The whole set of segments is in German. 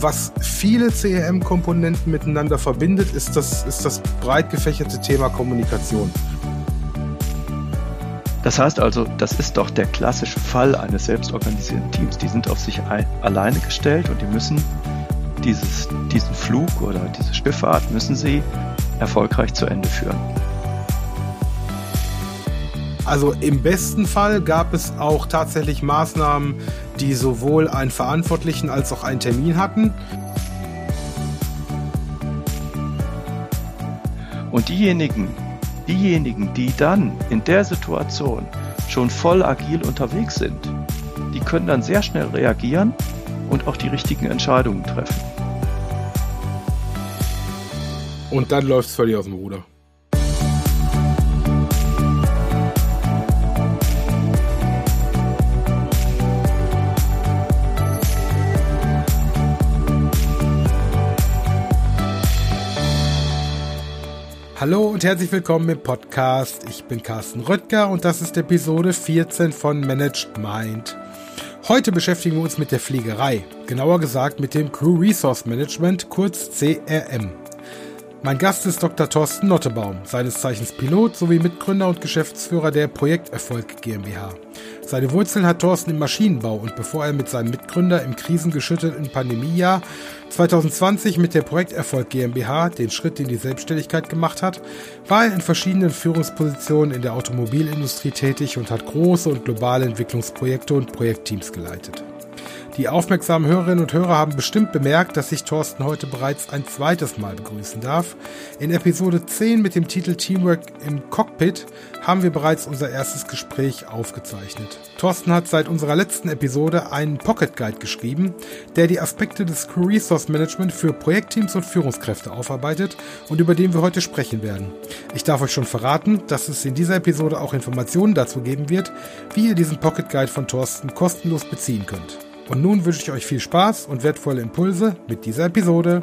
was viele CRM-Komponenten miteinander verbindet, ist das, ist das breit gefächerte Thema Kommunikation. Das heißt also, das ist doch der klassische Fall eines selbstorganisierten Teams. Die sind auf sich ein, alleine gestellt und die müssen dieses, diesen Flug oder diese Schifffahrt müssen sie erfolgreich zu Ende führen. Also im besten Fall gab es auch tatsächlich Maßnahmen, die sowohl einen Verantwortlichen als auch einen Termin hatten. Und diejenigen, diejenigen, die dann in der Situation schon voll agil unterwegs sind, die können dann sehr schnell reagieren und auch die richtigen Entscheidungen treffen. Und dann läuft es völlig aus dem Ruder. Hallo und herzlich willkommen im Podcast. Ich bin Carsten Röttger und das ist Episode 14 von Managed Mind. Heute beschäftigen wir uns mit der Fliegerei, genauer gesagt mit dem Crew Resource Management, kurz CRM. Mein Gast ist Dr. Thorsten Nottebaum, seines Zeichens Pilot sowie Mitgründer und Geschäftsführer der Projekterfolg GmbH. Seine Wurzeln hat Thorsten im Maschinenbau und bevor er mit seinem Mitgründer im krisengeschüttelten Pandemiejahr 2020 mit der Projekterfolg GmbH den Schritt in die Selbstständigkeit gemacht hat, war er in verschiedenen Führungspositionen in der Automobilindustrie tätig und hat große und globale Entwicklungsprojekte und Projektteams geleitet. Die aufmerksamen Hörerinnen und Hörer haben bestimmt bemerkt, dass ich Thorsten heute bereits ein zweites Mal begrüßen darf. In Episode 10 mit dem Titel Teamwork im Cockpit haben wir bereits unser erstes Gespräch aufgezeichnet. Thorsten hat seit unserer letzten Episode einen Pocket Guide geschrieben, der die Aspekte des Crew Resource Management für Projektteams und Führungskräfte aufarbeitet und über den wir heute sprechen werden. Ich darf euch schon verraten, dass es in dieser Episode auch Informationen dazu geben wird, wie ihr diesen Pocket Guide von Thorsten kostenlos beziehen könnt. Und nun wünsche ich euch viel Spaß und wertvolle Impulse mit dieser Episode.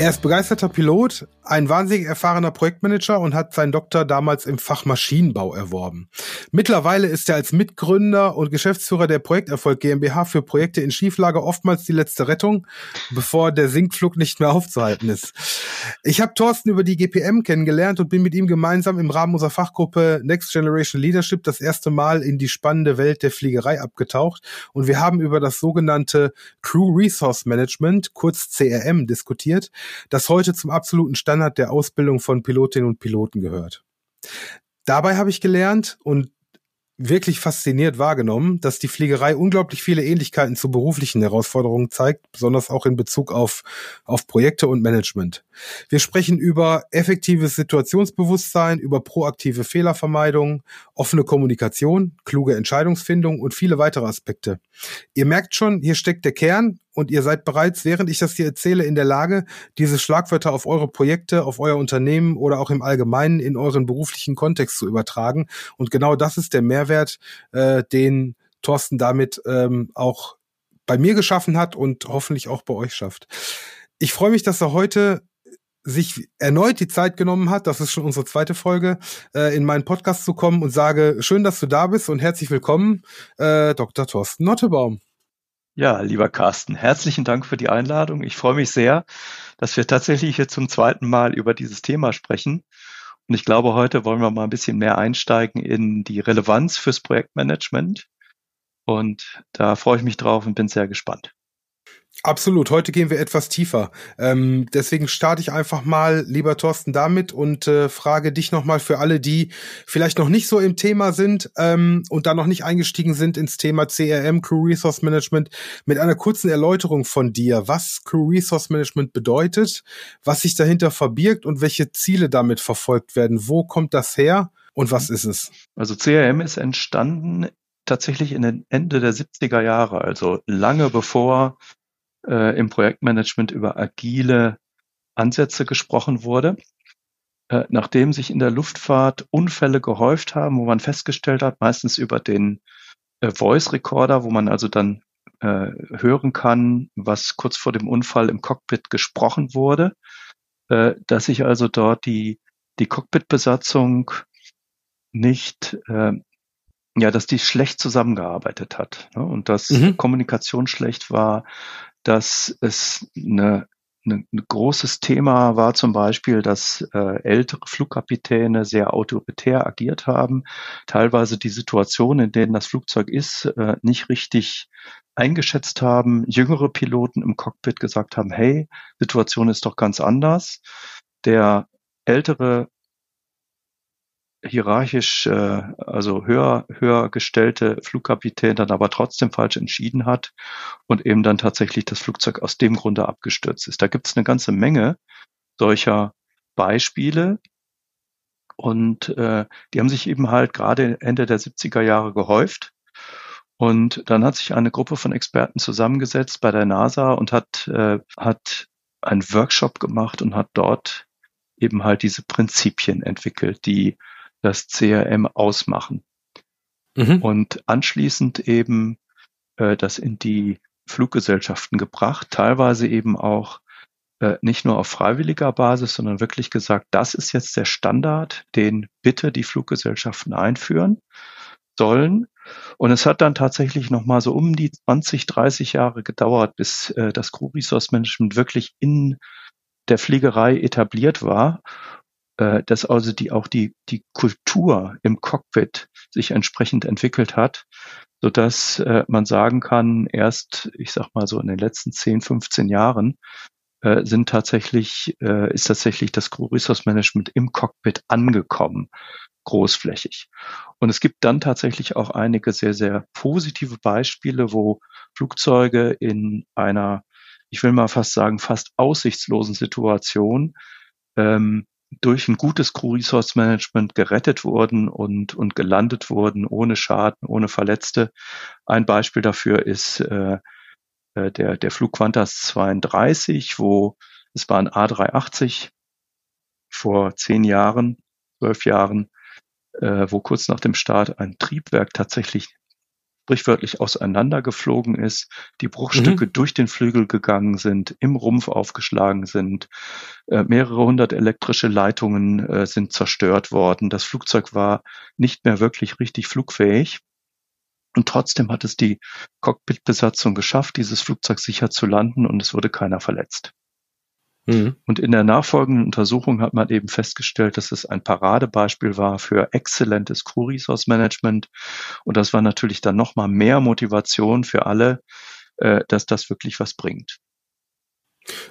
Er ist begeisterter Pilot, ein wahnsinnig erfahrener Projektmanager und hat seinen Doktor damals im Fach Maschinenbau erworben. Mittlerweile ist er als Mitgründer und Geschäftsführer der Projekterfolg GmbH für Projekte in Schieflage oftmals die letzte Rettung, bevor der Sinkflug nicht mehr aufzuhalten ist. Ich habe Thorsten über die GPM kennengelernt und bin mit ihm gemeinsam im Rahmen unserer Fachgruppe Next Generation Leadership das erste Mal in die spannende Welt der Fliegerei abgetaucht und wir haben über das sogenannte Crew Resource Management, kurz CRM, diskutiert das heute zum absoluten Standard der Ausbildung von Pilotinnen und Piloten gehört. Dabei habe ich gelernt und wirklich fasziniert wahrgenommen, dass die Fliegerei unglaublich viele Ähnlichkeiten zu beruflichen Herausforderungen zeigt, besonders auch in Bezug auf, auf Projekte und Management. Wir sprechen über effektives Situationsbewusstsein, über proaktive Fehlervermeidung, offene Kommunikation, kluge Entscheidungsfindung und viele weitere Aspekte. Ihr merkt schon, hier steckt der Kern und ihr seid bereits, während ich das hier erzähle, in der Lage, diese Schlagwörter auf eure Projekte, auf euer Unternehmen oder auch im Allgemeinen in euren beruflichen Kontext zu übertragen. Und genau das ist der Mehrwert, äh, den Thorsten damit ähm, auch bei mir geschaffen hat und hoffentlich auch bei euch schafft. Ich freue mich, dass er heute sich erneut die Zeit genommen hat, das ist schon unsere zweite Folge, äh, in meinen Podcast zu kommen und sage, schön, dass du da bist und herzlich willkommen, äh, Dr. Thorsten Nottebaum. Ja, lieber Carsten, herzlichen Dank für die Einladung. Ich freue mich sehr, dass wir tatsächlich hier zum zweiten Mal über dieses Thema sprechen. Und ich glaube, heute wollen wir mal ein bisschen mehr einsteigen in die Relevanz fürs Projektmanagement. Und da freue ich mich drauf und bin sehr gespannt. Absolut. Heute gehen wir etwas tiefer. Ähm, deswegen starte ich einfach mal, lieber Thorsten, damit und äh, frage dich nochmal für alle, die vielleicht noch nicht so im Thema sind ähm, und da noch nicht eingestiegen sind ins Thema CRM, Crew Resource Management, mit einer kurzen Erläuterung von dir, was Crew Resource Management bedeutet, was sich dahinter verbirgt und welche Ziele damit verfolgt werden. Wo kommt das her und was ist es? Also CRM ist entstanden tatsächlich in den Ende der 70er Jahre, also lange bevor äh, im Projektmanagement über agile Ansätze gesprochen wurde. Äh, nachdem sich in der Luftfahrt Unfälle gehäuft haben, wo man festgestellt hat, meistens über den äh, Voice Recorder, wo man also dann äh, hören kann, was kurz vor dem Unfall im Cockpit gesprochen wurde, äh, dass sich also dort die, die Cockpit-Besatzung nicht äh, ja, dass die schlecht zusammengearbeitet hat ne? und dass mhm. Kommunikation schlecht war, dass es eine ein großes Thema war zum Beispiel, dass äh, ältere Flugkapitäne sehr autoritär agiert haben, teilweise die Situation, in denen das Flugzeug ist, äh, nicht richtig eingeschätzt haben, jüngere Piloten im Cockpit gesagt haben, hey, Situation ist doch ganz anders. Der ältere hierarchisch, äh, also höher, höher gestellte Flugkapitän dann aber trotzdem falsch entschieden hat und eben dann tatsächlich das Flugzeug aus dem Grunde abgestürzt ist. Da gibt es eine ganze Menge solcher Beispiele. Und äh, die haben sich eben halt gerade Ende der 70er Jahre gehäuft. Und dann hat sich eine Gruppe von Experten zusammengesetzt bei der NASA und hat, äh, hat einen Workshop gemacht und hat dort eben halt diese Prinzipien entwickelt, die das CRM ausmachen. Mhm. Und anschließend eben äh, das in die Fluggesellschaften gebracht, teilweise eben auch äh, nicht nur auf freiwilliger Basis, sondern wirklich gesagt, das ist jetzt der Standard, den bitte die Fluggesellschaften einführen sollen. Und es hat dann tatsächlich noch mal so um die 20, 30 Jahre gedauert, bis äh, das Crew Resource Management wirklich in der Fliegerei etabliert war dass also die auch die die Kultur im Cockpit sich entsprechend entwickelt hat, so dass äh, man sagen kann, erst ich sag mal so in den letzten 10, 15 Jahren äh, sind tatsächlich äh, ist tatsächlich das Resource Management im Cockpit angekommen großflächig. Und es gibt dann tatsächlich auch einige sehr, sehr positive Beispiele, wo Flugzeuge in einer, ich will mal fast sagen, fast aussichtslosen Situation ähm, durch ein gutes Crew Resource Management gerettet wurden und, und gelandet wurden, ohne Schaden, ohne Verletzte. Ein Beispiel dafür ist äh, äh der, der Flug Qantas 32, wo es war ein A380 vor zehn Jahren, zwölf Jahren, äh, wo kurz nach dem Start ein Triebwerk tatsächlich sprichwörtlich auseinandergeflogen ist, die Bruchstücke mhm. durch den Flügel gegangen sind, im Rumpf aufgeschlagen sind, äh, mehrere hundert elektrische Leitungen äh, sind zerstört worden. Das Flugzeug war nicht mehr wirklich richtig flugfähig. Und trotzdem hat es die Cockpitbesatzung geschafft, dieses Flugzeug sicher zu landen und es wurde keiner verletzt. Mhm. Und in der nachfolgenden Untersuchung hat man eben festgestellt, dass es ein Paradebeispiel war für exzellentes Crew Resource Management. Und das war natürlich dann nochmal mehr Motivation für alle, äh, dass das wirklich was bringt.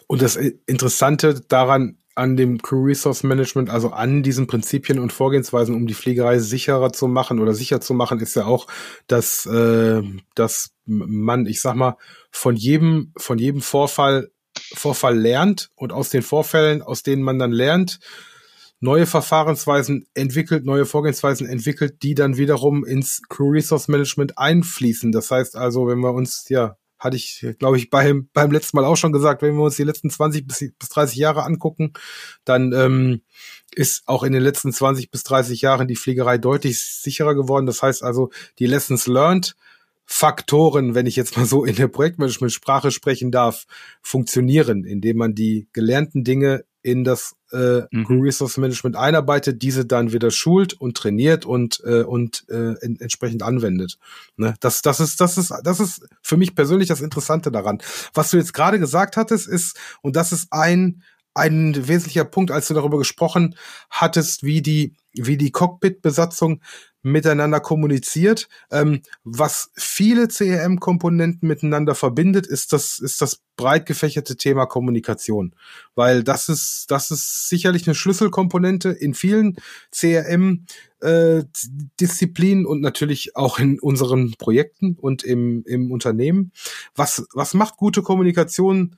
Und das Interessante daran, an dem Crew Resource Management, also an diesen Prinzipien und Vorgehensweisen, um die Fliegerei sicherer zu machen oder sicher zu machen, ist ja auch, dass, äh, dass man, ich sag mal, von jedem, von jedem Vorfall Vorfall lernt und aus den Vorfällen, aus denen man dann lernt, neue Verfahrensweisen entwickelt, neue Vorgehensweisen entwickelt, die dann wiederum ins Crew Resource Management einfließen. Das heißt also, wenn wir uns, ja, hatte ich, glaube ich, beim, beim letzten Mal auch schon gesagt, wenn wir uns die letzten 20 bis, bis 30 Jahre angucken, dann ähm, ist auch in den letzten 20 bis 30 Jahren die Fliegerei deutlich sicherer geworden. Das heißt also, die Lessons learned Faktoren, wenn ich jetzt mal so in der Projektmanagement-Sprache sprechen darf, funktionieren, indem man die gelernten Dinge in das äh, mhm. Resource Management einarbeitet, diese dann wieder schult und trainiert und äh, und äh, in, entsprechend anwendet. Ne? Das das ist das ist das ist für mich persönlich das Interessante daran. Was du jetzt gerade gesagt hattest, ist und das ist ein ein wesentlicher Punkt, als du darüber gesprochen hattest, wie die wie die Cockpit-Besatzung miteinander kommuniziert. Ähm, was viele CRM-Komponenten miteinander verbindet, ist das, ist das breit gefächerte Thema Kommunikation. Weil das ist, das ist sicherlich eine Schlüsselkomponente in vielen CRM äh, Disziplinen und natürlich auch in unseren Projekten und im, im Unternehmen. Was, was macht gute Kommunikation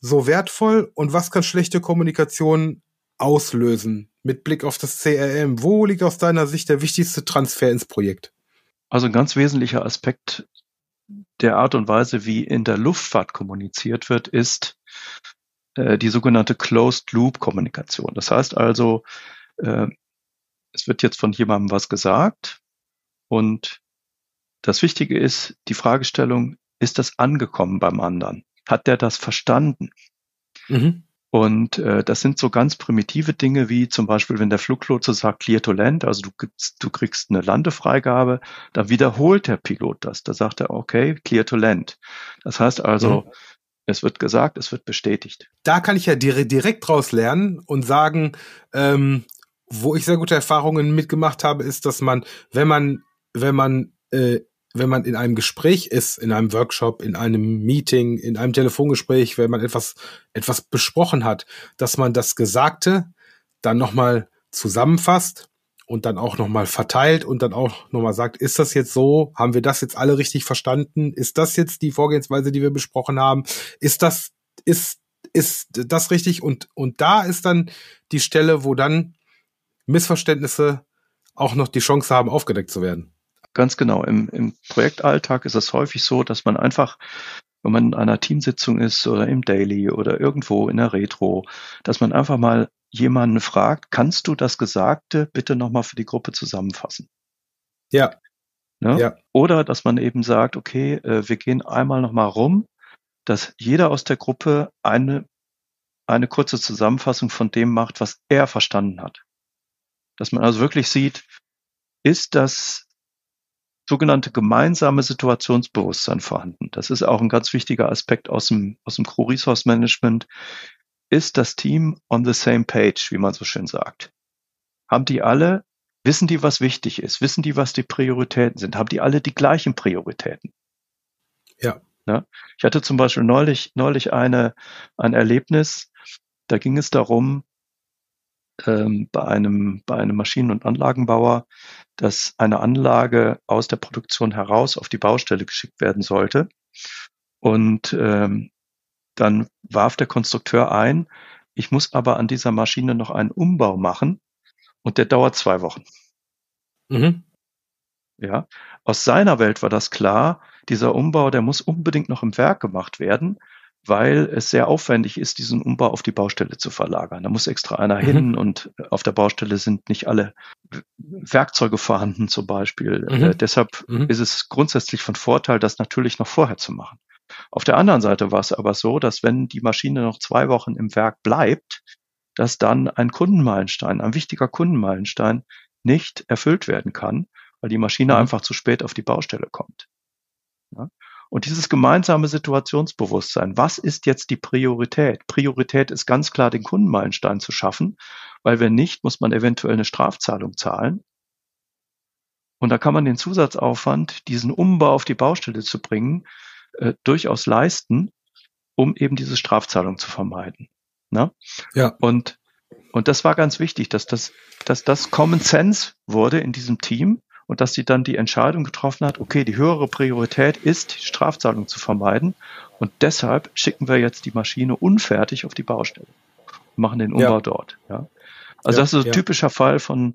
so wertvoll und was kann schlechte Kommunikation auslösen mit Blick auf das CRM? Wo liegt aus deiner Sicht der wichtigste Transfer ins Projekt? Also ein ganz wesentlicher Aspekt der Art und Weise, wie in der Luftfahrt kommuniziert wird, ist äh, die sogenannte Closed Loop Kommunikation. Das heißt also, äh, es wird jetzt von jemandem was gesagt und das Wichtige ist die Fragestellung, ist das angekommen beim anderen? Hat der das verstanden? Mhm. Und äh, das sind so ganz primitive Dinge wie zum Beispiel, wenn der Fluglotse sagt Clear to Land, also du, gibst, du kriegst eine Landefreigabe, dann wiederholt der Pilot das. Da sagt er, okay, Clear to Land. Das heißt also, mhm. es wird gesagt, es wird bestätigt. Da kann ich ja direkt draus lernen und sagen, ähm, wo ich sehr gute Erfahrungen mitgemacht habe, ist, dass man, wenn man, wenn man äh, wenn man in einem Gespräch ist, in einem Workshop, in einem Meeting, in einem Telefongespräch, wenn man etwas, etwas besprochen hat, dass man das Gesagte dann nochmal zusammenfasst und dann auch nochmal verteilt und dann auch nochmal sagt, ist das jetzt so? Haben wir das jetzt alle richtig verstanden? Ist das jetzt die Vorgehensweise, die wir besprochen haben? Ist das, ist, ist das richtig? Und, und da ist dann die Stelle, wo dann Missverständnisse auch noch die Chance haben, aufgedeckt zu werden. Ganz genau. Im, Im Projektalltag ist es häufig so, dass man einfach, wenn man in einer Teamsitzung ist oder im Daily oder irgendwo in der Retro, dass man einfach mal jemanden fragt, kannst du das Gesagte bitte nochmal für die Gruppe zusammenfassen? Ja. Ne? ja. Oder dass man eben sagt, okay, äh, wir gehen einmal nochmal rum, dass jeder aus der Gruppe eine, eine kurze Zusammenfassung von dem macht, was er verstanden hat. Dass man also wirklich sieht, ist das sogenannte gemeinsame Situationsbewusstsein vorhanden. Das ist auch ein ganz wichtiger Aspekt aus dem, aus dem Crew Resource Management. Ist das Team on the same page, wie man so schön sagt? Haben die alle, wissen die, was wichtig ist? Wissen die, was die Prioritäten sind? Haben die alle die gleichen Prioritäten? Ja. ja? Ich hatte zum Beispiel neulich, neulich eine, ein Erlebnis, da ging es darum, ähm, bei einem, bei einem Maschinen- und Anlagenbauer, dass eine Anlage aus der Produktion heraus auf die Baustelle geschickt werden sollte. Und ähm, dann warf der Konstrukteur ein, ich muss aber an dieser Maschine noch einen Umbau machen und der dauert zwei Wochen. Mhm. Ja, aus seiner Welt war das klar, dieser Umbau, der muss unbedingt noch im Werk gemacht werden, weil es sehr aufwendig ist, diesen Umbau auf die Baustelle zu verlagern. Da muss extra einer mhm. hin und auf der Baustelle sind nicht alle Werkzeuge vorhanden zum Beispiel. Mhm. Äh, deshalb mhm. ist es grundsätzlich von Vorteil, das natürlich noch vorher zu machen. Auf der anderen Seite war es aber so, dass wenn die Maschine noch zwei Wochen im Werk bleibt, dass dann ein Kundenmeilenstein, ein wichtiger Kundenmeilenstein nicht erfüllt werden kann, weil die Maschine mhm. einfach zu spät auf die Baustelle kommt. Ja? Und dieses gemeinsame Situationsbewusstsein, was ist jetzt die Priorität? Priorität ist ganz klar, den Kundenmeilenstein zu schaffen, weil wenn nicht, muss man eventuell eine Strafzahlung zahlen. Und da kann man den Zusatzaufwand, diesen Umbau auf die Baustelle zu bringen, äh, durchaus leisten, um eben diese Strafzahlung zu vermeiden. Ne? Ja. Und, und das war ganz wichtig, dass das, dass das Common Sense wurde in diesem Team und dass sie dann die Entscheidung getroffen hat, okay, die höhere Priorität ist, die Strafzahlung zu vermeiden und deshalb schicken wir jetzt die Maschine unfertig auf die Baustelle und machen den Umbau ja. dort. Ja. Also ja, das ist ein ja. typischer Fall von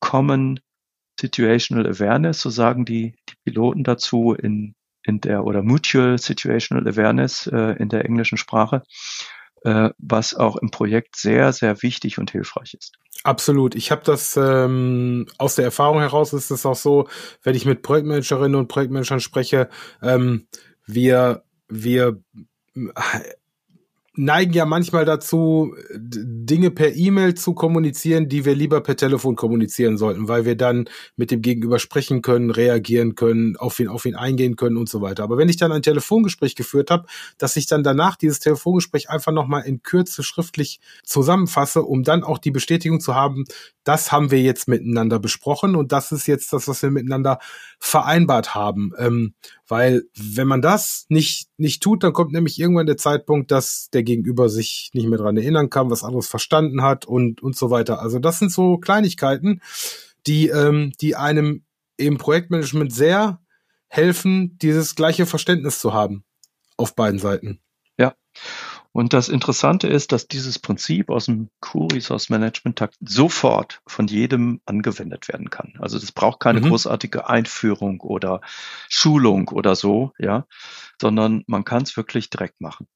Common Situational Awareness, so sagen die, die Piloten dazu in, in der oder Mutual Situational Awareness äh, in der englischen Sprache, was auch im Projekt sehr, sehr wichtig und hilfreich ist. Absolut. Ich habe das ähm, aus der Erfahrung heraus ist es auch so, wenn ich mit Projektmanagerinnen und Projektmanagern spreche, ähm, wir wir neigen ja manchmal dazu, Dinge per E-Mail zu kommunizieren, die wir lieber per Telefon kommunizieren sollten, weil wir dann mit dem Gegenüber sprechen können, reagieren können, auf ihn, auf ihn eingehen können und so weiter. Aber wenn ich dann ein Telefongespräch geführt habe, dass ich dann danach dieses Telefongespräch einfach nochmal in Kürze schriftlich zusammenfasse, um dann auch die Bestätigung zu haben, das haben wir jetzt miteinander besprochen und das ist jetzt das, was wir miteinander vereinbart haben. Ähm, weil wenn man das nicht, nicht tut, dann kommt nämlich irgendwann der Zeitpunkt, dass der Gegenüber sich nicht mehr dran erinnern kann, was anderes verstanden hat und, und so weiter. Also das sind so Kleinigkeiten, die, ähm, die einem im Projektmanagement sehr helfen, dieses gleiche Verständnis zu haben auf beiden Seiten. Ja. Und das Interessante ist, dass dieses Prinzip aus dem Crew Resource Management Takt sofort von jedem angewendet werden kann. Also das braucht keine mhm. großartige Einführung oder Schulung oder so, ja, sondern man kann es wirklich direkt machen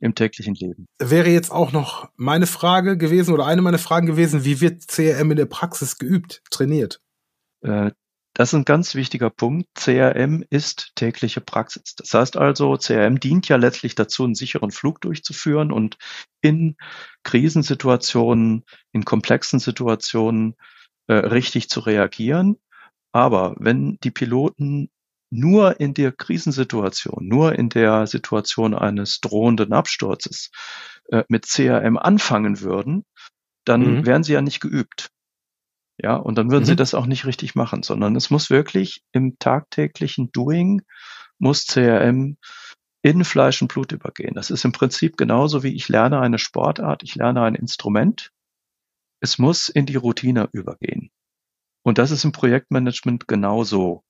im täglichen Leben. Wäre jetzt auch noch meine Frage gewesen oder eine meiner Fragen gewesen, wie wird CRM in der Praxis geübt, trainiert? Äh, das ist ein ganz wichtiger Punkt. CRM ist tägliche Praxis. Das heißt also, CRM dient ja letztlich dazu, einen sicheren Flug durchzuführen und in Krisensituationen, in komplexen Situationen äh, richtig zu reagieren. Aber wenn die Piloten nur in der Krisensituation, nur in der Situation eines drohenden Absturzes äh, mit CRM anfangen würden, dann mhm. wären sie ja nicht geübt. Ja, und dann würden mhm. sie das auch nicht richtig machen, sondern es muss wirklich im tagtäglichen Doing, muss CRM in Fleisch und Blut übergehen. Das ist im Prinzip genauso wie ich lerne eine Sportart, ich lerne ein Instrument. Es muss in die Routine übergehen. Und das ist im Projektmanagement genauso.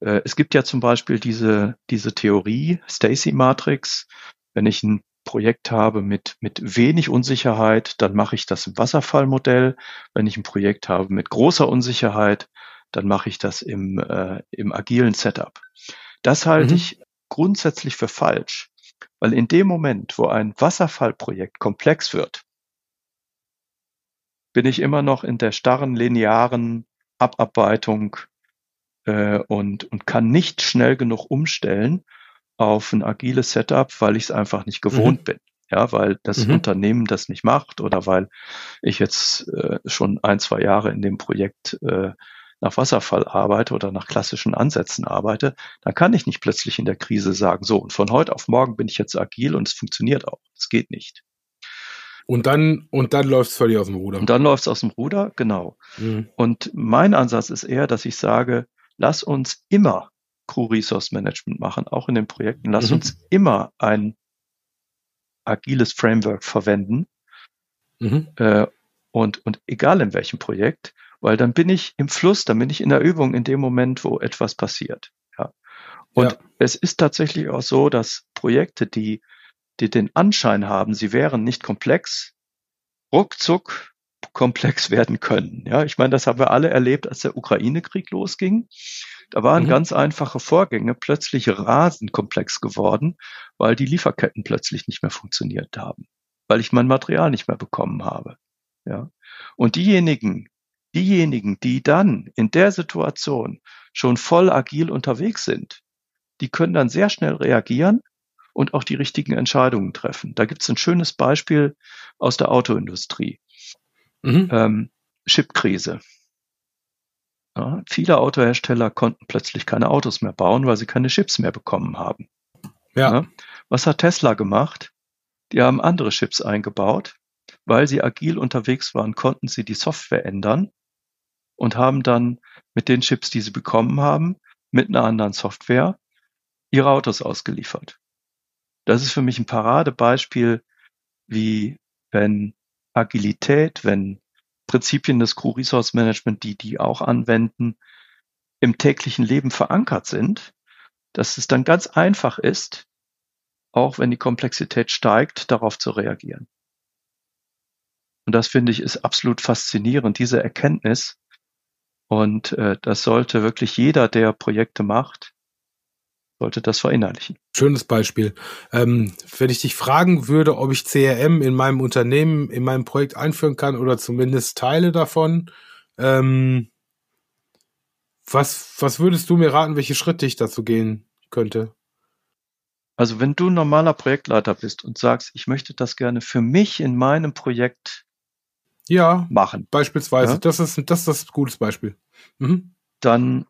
Äh, es gibt ja zum Beispiel diese, diese Theorie, Stacy Matrix. Wenn ich ein Projekt habe mit, mit wenig Unsicherheit, dann mache ich das im Wasserfallmodell. Wenn ich ein Projekt habe mit großer Unsicherheit, dann mache ich das im, äh, im agilen Setup. Das halte mhm. ich grundsätzlich für falsch, weil in dem Moment, wo ein Wasserfallprojekt komplex wird, bin ich immer noch in der starren linearen Abarbeitung äh, und, und kann nicht schnell genug umstellen auf ein agiles Setup, weil ich es einfach nicht gewohnt mhm. bin. Ja, weil das mhm. Unternehmen das nicht macht oder weil ich jetzt äh, schon ein, zwei Jahre in dem Projekt äh, nach Wasserfall arbeite oder nach klassischen Ansätzen arbeite, dann kann ich nicht plötzlich in der Krise sagen, so, und von heute auf morgen bin ich jetzt agil und es funktioniert auch. Es geht nicht. Und dann, und dann läuft es völlig aus dem Ruder. Und dann läuft es aus dem Ruder, genau. Mhm. Und mein Ansatz ist eher, dass ich sage, lass uns immer Crew Resource Management machen, auch in den Projekten. Lass mhm. uns immer ein agiles Framework verwenden. Mhm. Äh, und, und egal in welchem Projekt, weil dann bin ich im Fluss, dann bin ich in der Übung in dem Moment, wo etwas passiert. Ja. Und ja. es ist tatsächlich auch so, dass Projekte, die, die den Anschein haben, sie wären nicht komplex, ruckzuck komplex werden können. Ja, ich meine, das haben wir alle erlebt, als der Ukraine-Krieg losging. Da waren mhm. ganz einfache Vorgänge plötzlich rasend komplex geworden, weil die Lieferketten plötzlich nicht mehr funktioniert haben, weil ich mein Material nicht mehr bekommen habe. Ja. Und diejenigen, diejenigen, die dann in der Situation schon voll agil unterwegs sind, die können dann sehr schnell reagieren und auch die richtigen Entscheidungen treffen. Da gibt es ein schönes Beispiel aus der Autoindustrie. Mhm. Ähm, Chipkrise. Ja, viele Autohersteller konnten plötzlich keine Autos mehr bauen, weil sie keine Chips mehr bekommen haben. Ja. ja. Was hat Tesla gemacht? Die haben andere Chips eingebaut. Weil sie agil unterwegs waren, konnten sie die Software ändern und haben dann mit den Chips, die sie bekommen haben, mit einer anderen Software ihre Autos ausgeliefert. Das ist für mich ein Paradebeispiel, wie wenn Agilität, wenn Prinzipien des Crew Resource Management, die die auch anwenden, im täglichen Leben verankert sind, dass es dann ganz einfach ist, auch wenn die Komplexität steigt, darauf zu reagieren. Und das finde ich ist absolut faszinierend, diese Erkenntnis. Und äh, das sollte wirklich jeder, der Projekte macht, sollte das verinnerlichen. Schönes Beispiel. Ähm, wenn ich dich fragen würde, ob ich CRM in meinem Unternehmen, in meinem Projekt einführen kann oder zumindest Teile davon, ähm, was, was würdest du mir raten, welche Schritte ich dazu gehen könnte? Also wenn du ein normaler Projektleiter bist und sagst, ich möchte das gerne für mich in meinem Projekt ja, machen. Beispielsweise. Ja? Das ist, das ist ein gutes Beispiel. Mhm. Dann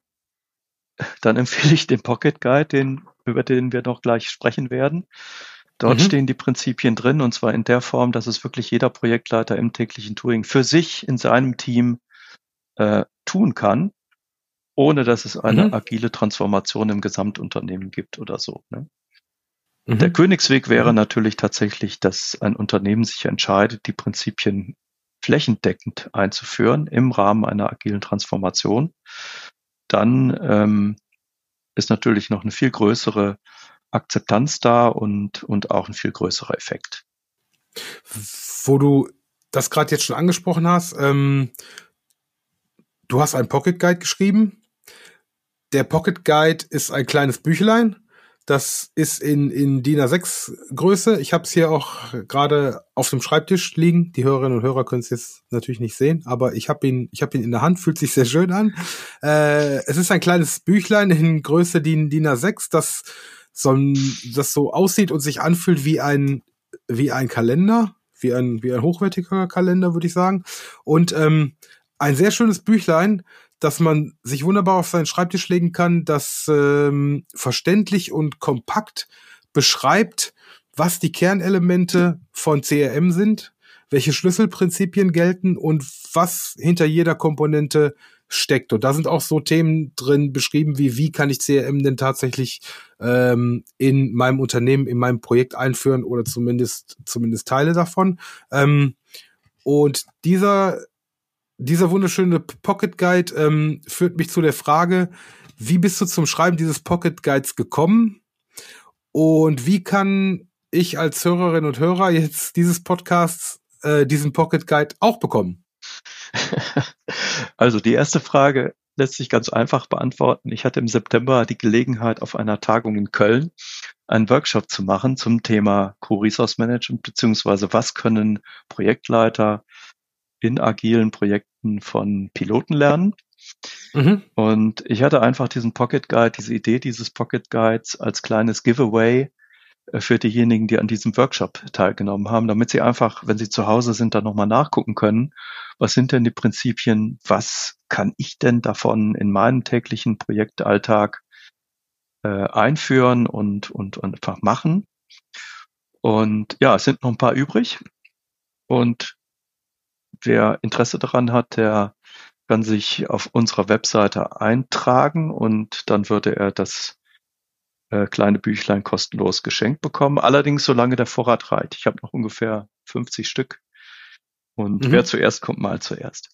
dann empfehle ich den Pocket Guide, den, über den wir noch gleich sprechen werden. Dort mhm. stehen die Prinzipien drin und zwar in der Form, dass es wirklich jeder Projektleiter im täglichen Touring für sich in seinem Team äh, tun kann, ohne dass es eine mhm. agile Transformation im Gesamtunternehmen gibt oder so. Ne? Mhm. Der Königsweg wäre mhm. natürlich tatsächlich, dass ein Unternehmen sich entscheidet, die Prinzipien flächendeckend einzuführen im Rahmen einer agilen Transformation dann ähm, ist natürlich noch eine viel größere Akzeptanz da und, und auch ein viel größerer Effekt. Wo du das gerade jetzt schon angesprochen hast, ähm, du hast einen Pocket Guide geschrieben. Der Pocket Guide ist ein kleines Büchlein. Das ist in, in DIN A6 Größe. Ich habe es hier auch gerade auf dem Schreibtisch liegen. Die Hörerinnen und Hörer können es jetzt natürlich nicht sehen, aber ich habe ihn, ich habe ihn in der Hand, fühlt sich sehr schön an. Äh, es ist ein kleines Büchlein in Größe DIN, DIN A6, das so, das so aussieht und sich anfühlt wie ein, wie ein Kalender, wie ein, wie ein hochwertiger Kalender, würde ich sagen. Und ähm, ein sehr schönes Büchlein, dass man sich wunderbar auf seinen Schreibtisch legen kann, das ähm, verständlich und kompakt beschreibt, was die Kernelemente von CRM sind, welche Schlüsselprinzipien gelten und was hinter jeder Komponente steckt. Und da sind auch so Themen drin beschrieben, wie wie kann ich CRM denn tatsächlich ähm, in meinem Unternehmen, in meinem Projekt einführen oder zumindest zumindest Teile davon. Ähm, und dieser dieser wunderschöne Pocket Guide ähm, führt mich zu der Frage, wie bist du zum Schreiben dieses Pocket Guides gekommen? Und wie kann ich als Hörerin und Hörer jetzt dieses Podcasts, äh, diesen Pocket Guide auch bekommen? Also die erste Frage lässt sich ganz einfach beantworten. Ich hatte im September die Gelegenheit, auf einer Tagung in Köln einen Workshop zu machen zum Thema Co-Resource Management, beziehungsweise was können Projektleiter, in agilen Projekten von Piloten lernen. Mhm. Und ich hatte einfach diesen Pocket Guide, diese Idee dieses Pocket Guides als kleines Giveaway äh, für diejenigen, die an diesem Workshop teilgenommen haben, damit sie einfach, wenn sie zu Hause sind, dann nochmal nachgucken können, was sind denn die Prinzipien, was kann ich denn davon in meinem täglichen Projektalltag äh, einführen und, und, und einfach machen. Und ja, es sind noch ein paar übrig. Und wer Interesse daran hat, der kann sich auf unserer Webseite eintragen und dann würde er das äh, kleine Büchlein kostenlos geschenkt bekommen. Allerdings solange der Vorrat reicht. Ich habe noch ungefähr 50 Stück. Und mhm. wer zuerst kommt, mal zuerst.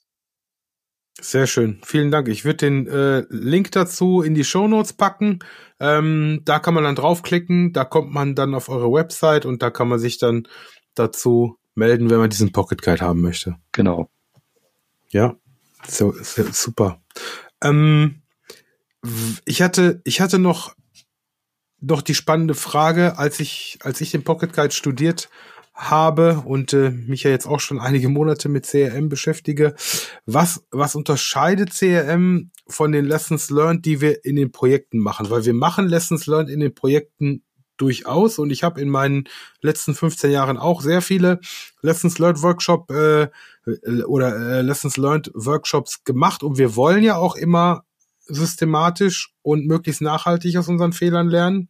Sehr schön, vielen Dank. Ich würde den äh, Link dazu in die Show Notes packen. Ähm, da kann man dann draufklicken, da kommt man dann auf eure Website und da kann man sich dann dazu melden, wenn man diesen Pocket Guide haben möchte. Genau. Ja, so, so super. Ähm, ich hatte, ich hatte noch, noch die spannende Frage, als ich, als ich den Pocket Guide studiert habe und äh, mich ja jetzt auch schon einige Monate mit CRM beschäftige. Was, was unterscheidet CRM von den Lessons Learned, die wir in den Projekten machen? Weil wir machen Lessons Learned in den Projekten durchaus. Und ich habe in meinen letzten 15 Jahren auch sehr viele Lessons Learned Workshop äh, oder äh, Lessons Learned Workshops gemacht. Und wir wollen ja auch immer systematisch und möglichst nachhaltig aus unseren Fehlern lernen.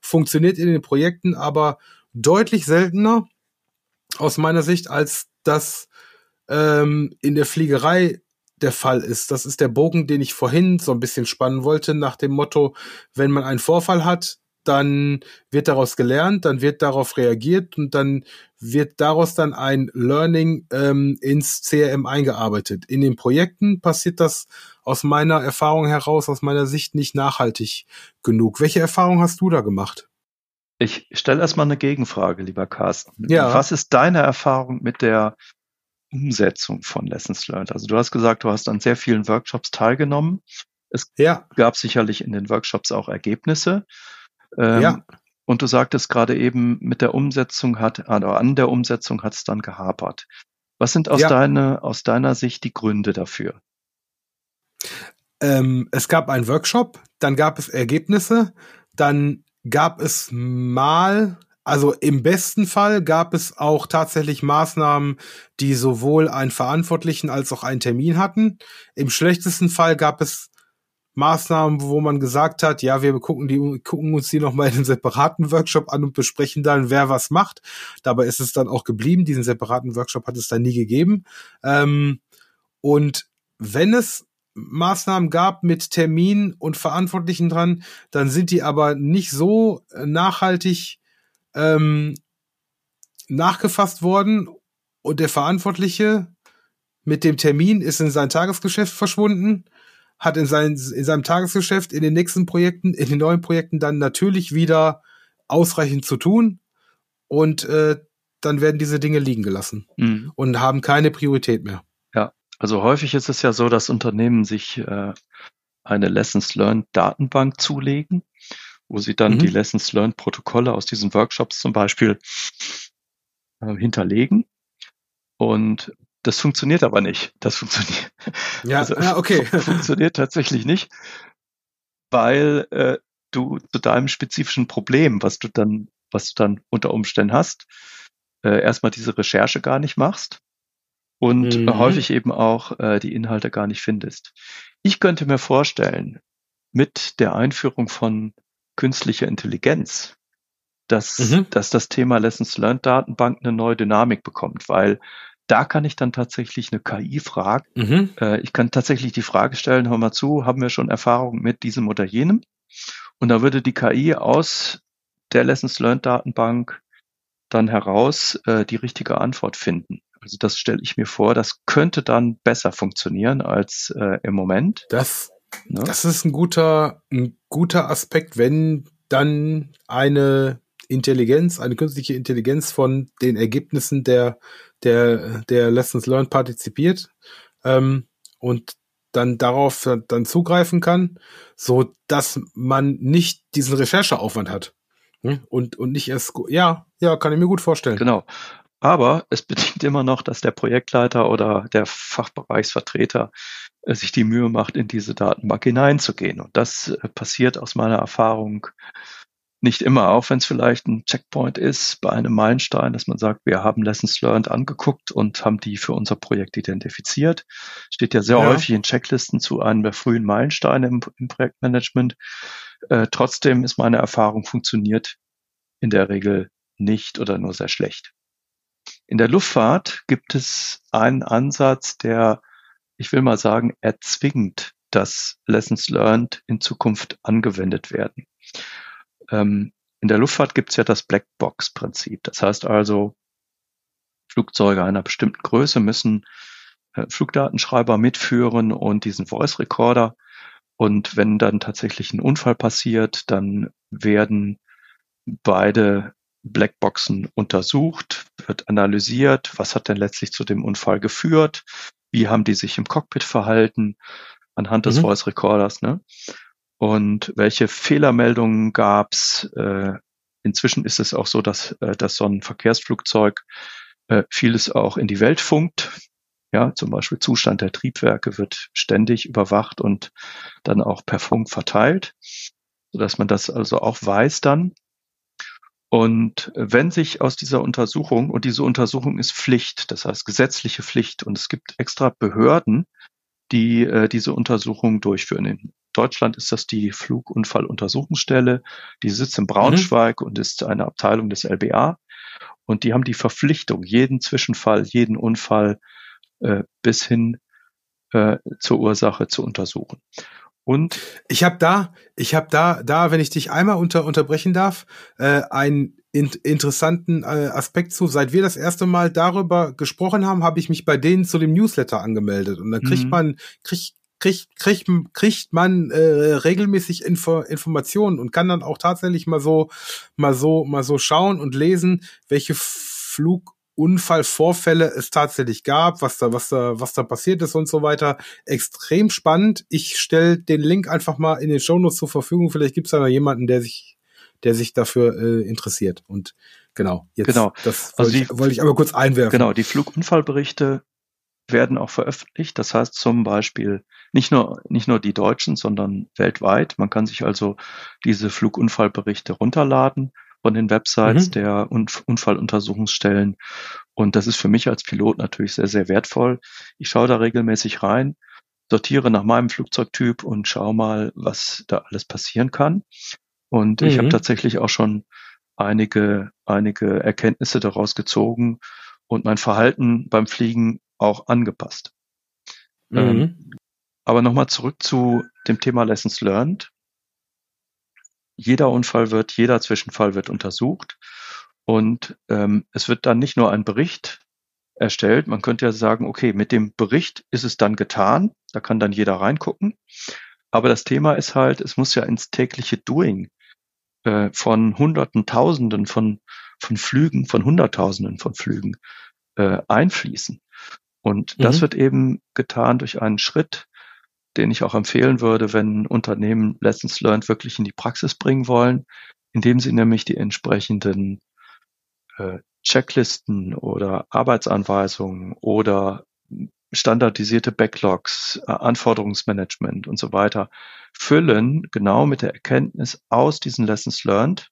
Funktioniert in den Projekten aber deutlich seltener aus meiner Sicht, als das ähm, in der Fliegerei der Fall ist. Das ist der Bogen, den ich vorhin so ein bisschen spannen wollte, nach dem Motto, wenn man einen Vorfall hat, dann wird daraus gelernt, dann wird darauf reagiert und dann wird daraus dann ein Learning ähm, ins CRM eingearbeitet. In den Projekten passiert das aus meiner Erfahrung heraus, aus meiner Sicht nicht nachhaltig genug. Welche Erfahrung hast du da gemacht? Ich stelle erstmal eine Gegenfrage, lieber Carsten. Ja. Was ist deine Erfahrung mit der Umsetzung von Lessons Learned? Also du hast gesagt, du hast an sehr vielen Workshops teilgenommen. Es ja. gab sicherlich in den Workshops auch Ergebnisse. Ähm, ja. Und du sagtest gerade eben, mit der Umsetzung hat, oder an der Umsetzung hat es dann gehapert. Was sind aus, ja. deiner, aus deiner Sicht die Gründe dafür? Ähm, es gab einen Workshop, dann gab es Ergebnisse, dann gab es mal, also im besten Fall gab es auch tatsächlich Maßnahmen, die sowohl einen Verantwortlichen als auch einen Termin hatten. Im schlechtesten Fall gab es Maßnahmen, wo man gesagt hat, ja, wir gucken, die, gucken uns die nochmal in einem separaten Workshop an und besprechen dann, wer was macht. Dabei ist es dann auch geblieben. Diesen separaten Workshop hat es dann nie gegeben. Ähm, und wenn es Maßnahmen gab mit Termin und Verantwortlichen dran, dann sind die aber nicht so nachhaltig ähm, nachgefasst worden und der Verantwortliche mit dem Termin ist in sein Tagesgeschäft verschwunden hat in, sein, in seinem Tagesgeschäft in den nächsten Projekten, in den neuen Projekten dann natürlich wieder ausreichend zu tun und äh, dann werden diese Dinge liegen gelassen mhm. und haben keine Priorität mehr. Ja, also häufig ist es ja so, dass Unternehmen sich äh, eine Lessons Learned Datenbank zulegen wo sie dann mhm. die Lessons Learned Protokolle aus diesen Workshops zum Beispiel äh, hinterlegen. Und das funktioniert aber nicht. Das funktioniert. Ja, also, ah, okay. funktioniert tatsächlich nicht, weil äh, du zu deinem spezifischen Problem, was du dann, was du dann unter Umständen hast, äh, erstmal diese Recherche gar nicht machst und mhm. häufig eben auch äh, die Inhalte gar nicht findest. Ich könnte mir vorstellen, mit der Einführung von künstlicher Intelligenz, dass, mhm. dass das Thema Lessons Learned Datenbank eine neue Dynamik bekommt, weil da kann ich dann tatsächlich eine KI fragen. Mhm. Äh, ich kann tatsächlich die Frage stellen, hör mal zu, haben wir schon Erfahrung mit diesem oder jenem? Und da würde die KI aus der Lessons Learned Datenbank dann heraus äh, die richtige Antwort finden. Also das stelle ich mir vor, das könnte dann besser funktionieren als äh, im Moment. Das, ne? das ist ein guter, ein guter Aspekt, wenn dann eine Intelligenz, eine künstliche Intelligenz von den Ergebnissen der, der, der Lessons Learned partizipiert ähm, und dann darauf dann zugreifen kann, so dass man nicht diesen Rechercheaufwand hat. Hm? Und, und nicht erst, ja, ja, kann ich mir gut vorstellen. Genau. Aber es bedingt immer noch, dass der Projektleiter oder der Fachbereichsvertreter äh, sich die Mühe macht, in diese Datenbank hineinzugehen. Und das äh, passiert aus meiner Erfahrung nicht immer, auch wenn es vielleicht ein Checkpoint ist bei einem Meilenstein, dass man sagt, wir haben Lessons Learned angeguckt und haben die für unser Projekt identifiziert. Steht ja sehr ja. häufig in Checklisten zu einem der frühen Meilensteine im, im Projektmanagement. Äh, trotzdem ist meine Erfahrung, funktioniert in der Regel nicht oder nur sehr schlecht. In der Luftfahrt gibt es einen Ansatz, der, ich will mal sagen, erzwingt, dass Lessons Learned in Zukunft angewendet werden. Ähm, in der Luftfahrt gibt es ja das Blackbox-Prinzip. Das heißt also, Flugzeuge einer bestimmten Größe müssen äh, Flugdatenschreiber mitführen und diesen Voice Recorder. Und wenn dann tatsächlich ein Unfall passiert, dann werden beide Blackboxen untersucht, wird analysiert, was hat denn letztlich zu dem Unfall geführt, wie haben die sich im Cockpit verhalten anhand des mhm. Voice Recorders, ne? Und welche Fehlermeldungen gab's? Äh, inzwischen ist es auch so, dass, äh, dass so ein Verkehrsflugzeug äh, vieles auch in die Welt funkt. Ja, zum Beispiel Zustand der Triebwerke wird ständig überwacht und dann auch per Funk verteilt, sodass man das also auch weiß dann. Und wenn sich aus dieser Untersuchung, und diese Untersuchung ist Pflicht, das heißt gesetzliche Pflicht, und es gibt extra Behörden, die äh, diese Untersuchung durchführen. In Deutschland ist das die Flugunfalluntersuchungsstelle, die sitzt in. Braunschweig mhm. und ist eine Abteilung des LBA. Und die haben die Verpflichtung, jeden Zwischenfall, jeden Unfall äh, bis hin äh, zur Ursache zu untersuchen. Und ich habe da, ich habe da, da, wenn ich dich einmal unter, unterbrechen darf, äh, einen in, interessanten äh, Aspekt zu. Seit wir das erste Mal darüber gesprochen haben, habe ich mich bei denen zu dem Newsletter angemeldet und dann kriegt mhm. man, kriegt kriegt, kriegt, kriegt man äh, regelmäßig Info, Informationen und kann dann auch tatsächlich mal so, mal so, mal so schauen und lesen, welche Flug Unfallvorfälle es tatsächlich gab, was da, was da, was da passiert ist und so weiter. Extrem spannend. Ich stelle den Link einfach mal in den Shownotes zur Verfügung. Vielleicht gibt es da noch jemanden, der sich, der sich dafür äh, interessiert. Und genau, jetzt genau. das wollte, also die, ich, wollte ich aber kurz einwerfen. Genau, die Flugunfallberichte werden auch veröffentlicht. Das heißt zum Beispiel nicht nur, nicht nur die Deutschen, sondern weltweit. Man kann sich also diese Flugunfallberichte runterladen von den Websites mhm. der Unfalluntersuchungsstellen. Und das ist für mich als Pilot natürlich sehr, sehr wertvoll. Ich schaue da regelmäßig rein, sortiere nach meinem Flugzeugtyp und schaue mal, was da alles passieren kann. Und mhm. ich habe mhm. tatsächlich auch schon einige, einige Erkenntnisse daraus gezogen und mein Verhalten beim Fliegen auch angepasst. Mhm. Ähm, aber nochmal zurück zu dem Thema Lessons Learned jeder Unfall wird, jeder Zwischenfall wird untersucht und ähm, es wird dann nicht nur ein Bericht erstellt. Man könnte ja sagen, okay, mit dem Bericht ist es dann getan, da kann dann jeder reingucken. Aber das Thema ist halt, es muss ja ins tägliche Doing äh, von Hunderten, Tausenden von, von Flügen, von Hunderttausenden von Flügen äh, einfließen. Und das mhm. wird eben getan durch einen Schritt, den ich auch empfehlen würde, wenn Unternehmen Lessons Learned wirklich in die Praxis bringen wollen, indem sie nämlich die entsprechenden äh, Checklisten oder Arbeitsanweisungen oder standardisierte Backlogs, äh, Anforderungsmanagement und so weiter füllen, genau mit der Erkenntnis aus diesen Lessons learned,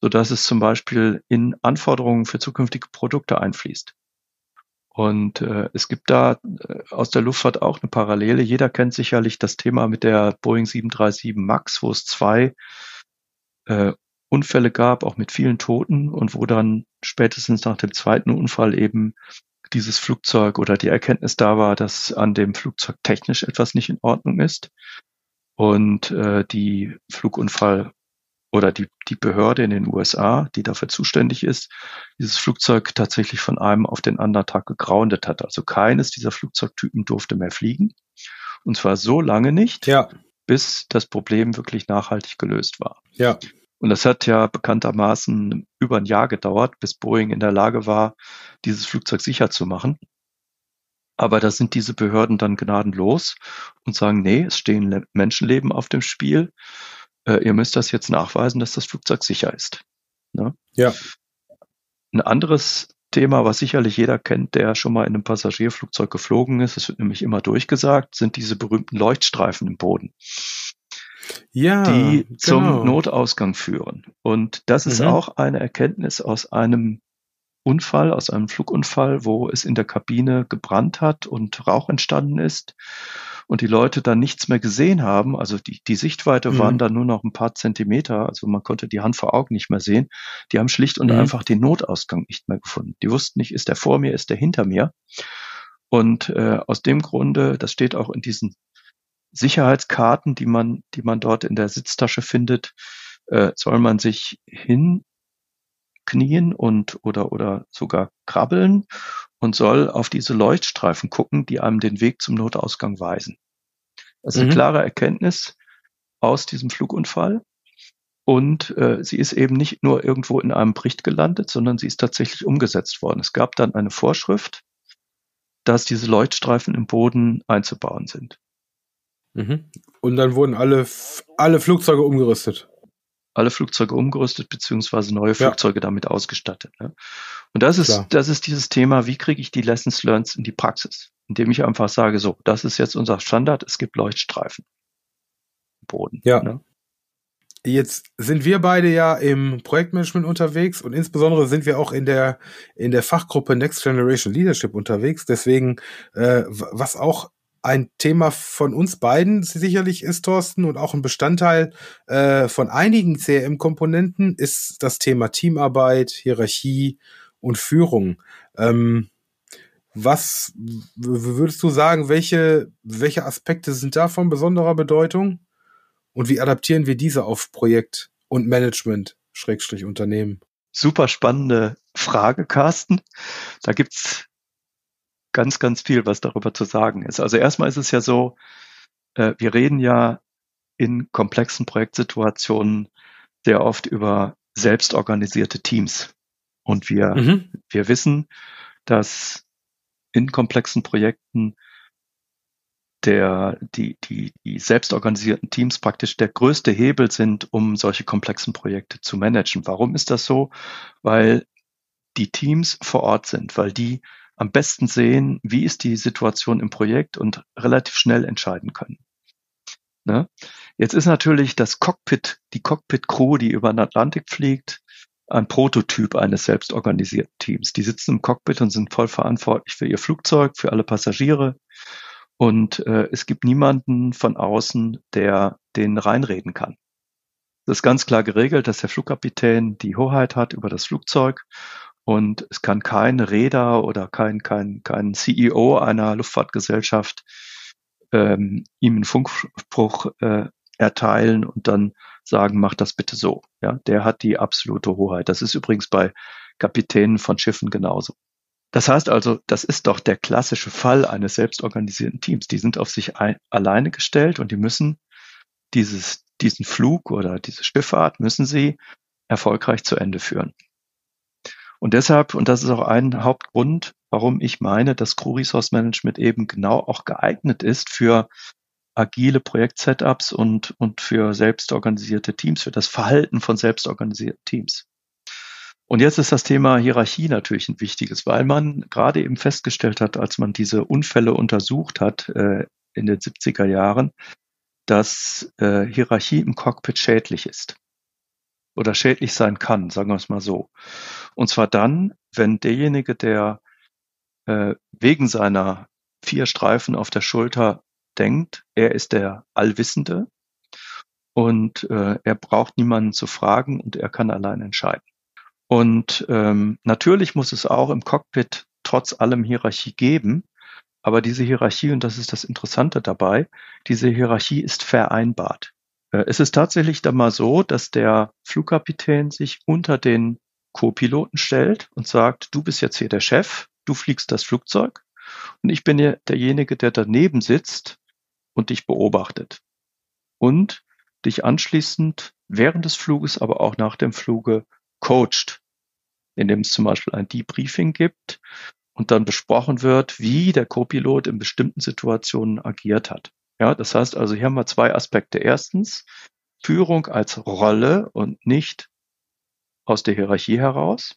so dass es zum Beispiel in Anforderungen für zukünftige Produkte einfließt. Und äh, es gibt da äh, aus der Luftfahrt auch eine Parallele. Jeder kennt sicherlich das Thema mit der Boeing 737 MAX, wo es zwei äh, Unfälle gab, auch mit vielen Toten und wo dann spätestens nach dem zweiten Unfall eben dieses Flugzeug oder die Erkenntnis da war, dass an dem Flugzeug technisch etwas nicht in Ordnung ist und äh, die Flugunfall oder die, die Behörde in den USA, die dafür zuständig ist, dieses Flugzeug tatsächlich von einem auf den anderen Tag gegroundet hat. Also keines dieser Flugzeugtypen durfte mehr fliegen. Und zwar so lange nicht, ja. bis das Problem wirklich nachhaltig gelöst war. Ja. Und das hat ja bekanntermaßen über ein Jahr gedauert, bis Boeing in der Lage war, dieses Flugzeug sicher zu machen. Aber da sind diese Behörden dann gnadenlos und sagen, nee, es stehen Menschenleben auf dem Spiel. Äh, ihr müsst das jetzt nachweisen, dass das Flugzeug sicher ist. Ne? Ja. Ein anderes Thema, was sicherlich jeder kennt, der schon mal in einem Passagierflugzeug geflogen ist, es wird nämlich immer durchgesagt, sind diese berühmten Leuchtstreifen im Boden ja, die genau. zum Notausgang führen. Und das ist mhm. auch eine Erkenntnis aus einem Unfall, aus einem Flugunfall, wo es in der Kabine gebrannt hat und Rauch entstanden ist und die Leute dann nichts mehr gesehen haben. Also die, die Sichtweite mhm. waren dann nur noch ein paar Zentimeter, also man konnte die Hand vor Augen nicht mehr sehen. Die haben schlicht und mhm. einfach den Notausgang nicht mehr gefunden. Die wussten nicht, ist der vor mir, ist der hinter mir. Und äh, aus dem Grunde, das steht auch in diesen Sicherheitskarten, die man, die man dort in der Sitztasche findet, äh, soll man sich hinknien und oder oder sogar krabbeln und soll auf diese Leuchtstreifen gucken, die einem den Weg zum Notausgang weisen. Das ist mhm. eine klare Erkenntnis aus diesem Flugunfall. Und äh, sie ist eben nicht nur irgendwo in einem Bericht gelandet, sondern sie ist tatsächlich umgesetzt worden. Es gab dann eine Vorschrift, dass diese Leuchtstreifen im Boden einzubauen sind. Mhm. Und dann wurden alle, alle Flugzeuge umgerüstet. Alle Flugzeuge umgerüstet, beziehungsweise neue Flugzeuge ja. damit ausgestattet. Ne? Und das ist, Klar. das ist dieses Thema, wie kriege ich die Lessons learned in die Praxis? Indem ich einfach sage, so, das ist jetzt unser Standard, es gibt Leuchtstreifen im Boden. Ja. Ne? Jetzt sind wir beide ja im Projektmanagement unterwegs und insbesondere sind wir auch in der in der Fachgruppe Next Generation Leadership unterwegs. Deswegen, äh, was auch ein Thema von uns beiden sicherlich ist, Thorsten, und auch ein Bestandteil äh, von einigen CRM-Komponenten ist das Thema Teamarbeit, Hierarchie und Führung. Ähm, was würdest du sagen, welche, welche Aspekte sind da von besonderer Bedeutung? Und wie adaptieren wir diese auf Projekt und Management, Schrägstrich Unternehmen? Super spannende Frage, Carsten. Da gibt's ganz, ganz viel, was darüber zu sagen ist. Also erstmal ist es ja so, äh, wir reden ja in komplexen Projektsituationen sehr oft über selbstorganisierte Teams. Und wir, mhm. wir wissen, dass in komplexen Projekten der, die, die, die selbstorganisierten Teams praktisch der größte Hebel sind, um solche komplexen Projekte zu managen. Warum ist das so? Weil die Teams vor Ort sind, weil die am besten sehen, wie ist die Situation im Projekt und relativ schnell entscheiden können. Ne? Jetzt ist natürlich das Cockpit, die Cockpit-Crew, die über den Atlantik fliegt, ein Prototyp eines selbstorganisierten Teams. Die sitzen im Cockpit und sind voll verantwortlich für ihr Flugzeug, für alle Passagiere. Und äh, es gibt niemanden von außen, der denen reinreden kann. Das ist ganz klar geregelt, dass der Flugkapitän die Hoheit hat über das Flugzeug und es kann kein Räder oder kein, kein, kein CEO einer Luftfahrtgesellschaft ähm, ihm einen Funkspruch äh, erteilen und dann sagen, mach das bitte so. Ja, der hat die absolute Hoheit. Das ist übrigens bei Kapitänen von Schiffen genauso. Das heißt also, das ist doch der klassische Fall eines selbstorganisierten Teams. Die sind auf sich ein, alleine gestellt und die müssen dieses, diesen Flug oder diese Schifffahrt müssen sie erfolgreich zu Ende führen. Und deshalb, und das ist auch ein Hauptgrund, warum ich meine, dass Crew Resource Management eben genau auch geeignet ist für agile Projekt-Setups und, und für selbstorganisierte Teams, für das Verhalten von selbstorganisierten Teams. Und jetzt ist das Thema Hierarchie natürlich ein wichtiges, weil man gerade eben festgestellt hat, als man diese Unfälle untersucht hat äh, in den 70er Jahren, dass äh, Hierarchie im Cockpit schädlich ist oder schädlich sein kann, sagen wir es mal so. Und zwar dann, wenn derjenige, der äh, wegen seiner vier Streifen auf der Schulter denkt, er ist der Allwissende und äh, er braucht niemanden zu fragen und er kann allein entscheiden. Und ähm, natürlich muss es auch im Cockpit trotz allem Hierarchie geben, aber diese Hierarchie, und das ist das Interessante dabei, diese Hierarchie ist vereinbart. Äh, es ist tatsächlich dann mal so, dass der Flugkapitän sich unter den Co-Piloten stellt und sagt, du bist jetzt hier der Chef, du fliegst das Flugzeug und ich bin derjenige, der daneben sitzt und dich beobachtet und dich anschließend während des Fluges, aber auch nach dem Fluge coacht, indem es zum Beispiel ein Debriefing gibt und dann besprochen wird, wie der Co-Pilot in bestimmten Situationen agiert hat. Ja, das heißt also, hier haben wir zwei Aspekte. Erstens, Führung als Rolle und nicht aus der Hierarchie heraus.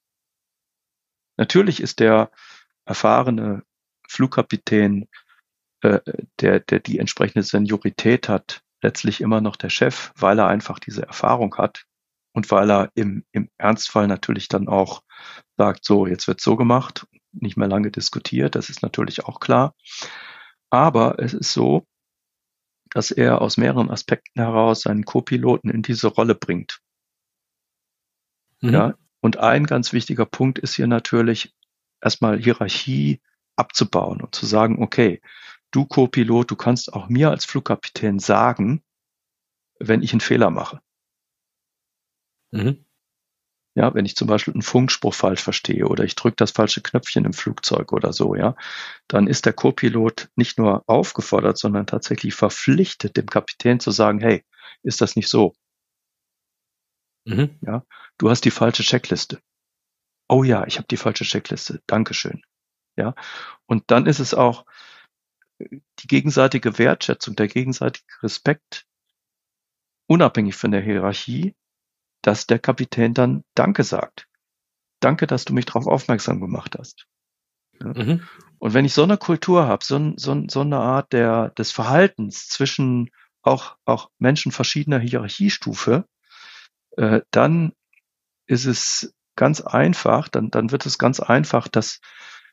Natürlich ist der erfahrene Flugkapitän, äh, der, der die entsprechende Seniorität hat, letztlich immer noch der Chef, weil er einfach diese Erfahrung hat und weil er im, im Ernstfall natürlich dann auch sagt, so, jetzt wird so gemacht, nicht mehr lange diskutiert, das ist natürlich auch klar. Aber es ist so, dass er aus mehreren Aspekten heraus seinen Co-Piloten in diese Rolle bringt. Mhm. Ja, und ein ganz wichtiger Punkt ist hier natürlich erstmal Hierarchie abzubauen und zu sagen, okay, du Co-Pilot, du kannst auch mir als Flugkapitän sagen, wenn ich einen Fehler mache. Mhm. Ja, wenn ich zum Beispiel einen Funkspruch falsch verstehe oder ich drücke das falsche Knöpfchen im Flugzeug oder so, ja, dann ist der Co-Pilot nicht nur aufgefordert, sondern tatsächlich verpflichtet, dem Kapitän zu sagen, hey, ist das nicht so? Mhm. Ja, du hast die falsche Checkliste. Oh ja, ich habe die falsche Checkliste. Dankeschön. Ja, und dann ist es auch die gegenseitige Wertschätzung, der gegenseitige Respekt, unabhängig von der Hierarchie, dass der Kapitän dann Danke sagt. Danke, dass du mich darauf aufmerksam gemacht hast. Ja. Mhm. Und wenn ich so eine Kultur habe, so, so, so eine Art der, des Verhaltens zwischen auch, auch Menschen verschiedener Hierarchiestufe, äh, dann ist es ganz einfach, dann, dann wird es ganz einfach, dass,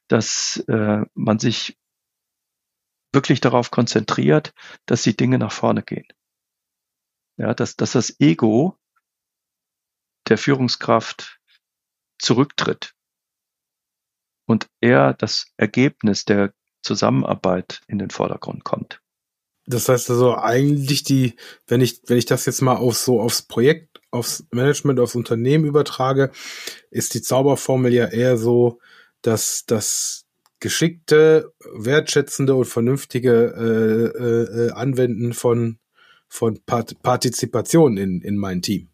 dass äh, man sich wirklich darauf konzentriert, dass die Dinge nach vorne gehen. Ja, dass, dass das Ego der Führungskraft zurücktritt und eher das Ergebnis der Zusammenarbeit in den Vordergrund kommt. Das heißt also eigentlich die, wenn ich, wenn ich das jetzt mal auf so aufs Projekt, aufs Management, aufs Unternehmen übertrage, ist die Zauberformel ja eher so, dass das geschickte, wertschätzende und vernünftige äh, äh, äh Anwenden von von Partizipation in, in mein Team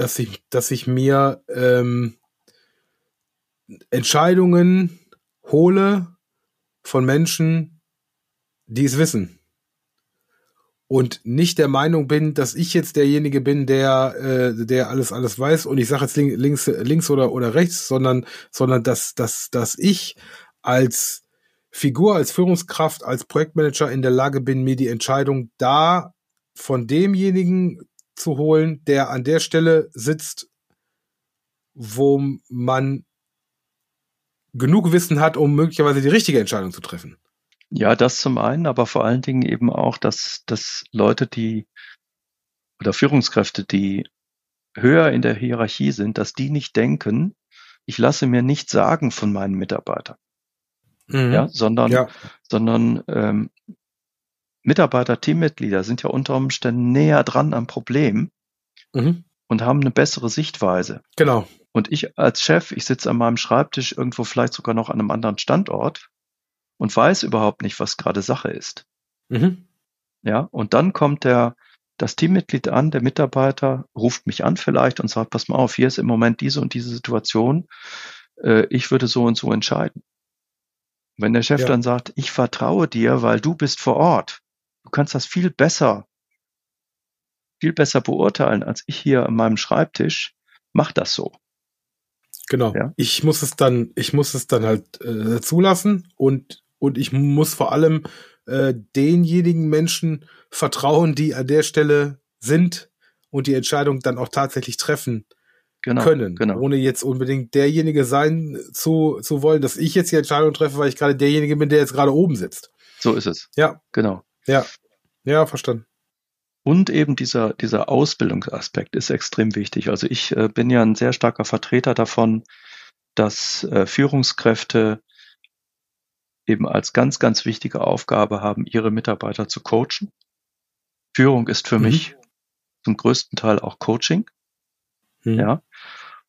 dass ich, dass ich mir ähm, Entscheidungen hole von Menschen, die es wissen. Und nicht der Meinung bin, dass ich jetzt derjenige bin, der, äh, der alles, alles weiß und ich sage jetzt links, links oder, oder rechts, sondern, sondern dass, dass, dass ich als Figur, als Führungskraft, als Projektmanager in der Lage bin, mir die Entscheidung da von demjenigen zu holen, der an der Stelle sitzt, wo man genug Wissen hat, um möglicherweise die richtige Entscheidung zu treffen. Ja, das zum einen, aber vor allen Dingen eben auch, dass, dass Leute, die oder Führungskräfte, die höher in der Hierarchie sind, dass die nicht denken, ich lasse mir nichts sagen von meinen Mitarbeitern. Mhm. Ja, sondern, ja. sondern ähm, Mitarbeiter, Teammitglieder sind ja unter Umständen näher dran am Problem mhm. und haben eine bessere Sichtweise. Genau. Und ich als Chef, ich sitze an meinem Schreibtisch irgendwo vielleicht sogar noch an einem anderen Standort und weiß überhaupt nicht, was gerade Sache ist. Mhm. Ja, und dann kommt der, das Teammitglied an, der Mitarbeiter ruft mich an vielleicht und sagt, pass mal auf, hier ist im Moment diese und diese Situation. Äh, ich würde so und so entscheiden. Wenn der Chef ja. dann sagt, ich vertraue dir, weil du bist vor Ort, du kannst das viel besser, viel besser beurteilen als ich hier an meinem Schreibtisch. Mach das so. Genau. Ja? Ich muss es dann, ich muss es dann halt äh, zulassen und und ich muss vor allem äh, denjenigen Menschen vertrauen, die an der Stelle sind und die Entscheidung dann auch tatsächlich treffen genau, können, genau. ohne jetzt unbedingt derjenige sein zu, zu wollen, dass ich jetzt die Entscheidung treffe, weil ich gerade derjenige bin, der jetzt gerade oben sitzt. So ist es. Ja. Genau. Ja. Ja, verstanden. Und eben dieser, dieser Ausbildungsaspekt ist extrem wichtig. Also ich äh, bin ja ein sehr starker Vertreter davon, dass äh, Führungskräfte eben als ganz, ganz wichtige Aufgabe haben, ihre Mitarbeiter zu coachen. Führung ist für mhm. mich zum größten Teil auch Coaching. Mhm. Ja.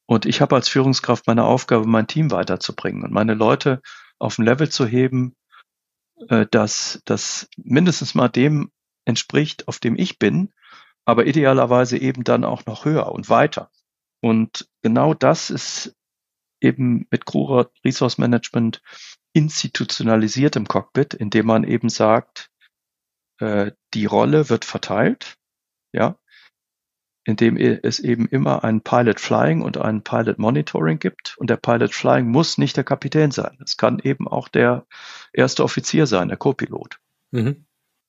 Und ich habe als Führungskraft meine Aufgabe, mein Team weiterzubringen und meine Leute auf ein Level zu heben, äh, dass das mindestens mal dem entspricht, auf dem ich bin, aber idealerweise eben dann auch noch höher und weiter. Und genau das ist eben mit Crew Resource Management institutionalisiert im Cockpit, indem man eben sagt, äh, die Rolle wird verteilt, ja, indem es eben immer einen Pilot Flying und einen Pilot Monitoring gibt. Und der Pilot Flying muss nicht der Kapitän sein. Es kann eben auch der erste Offizier sein, der Co-Pilot. Mhm.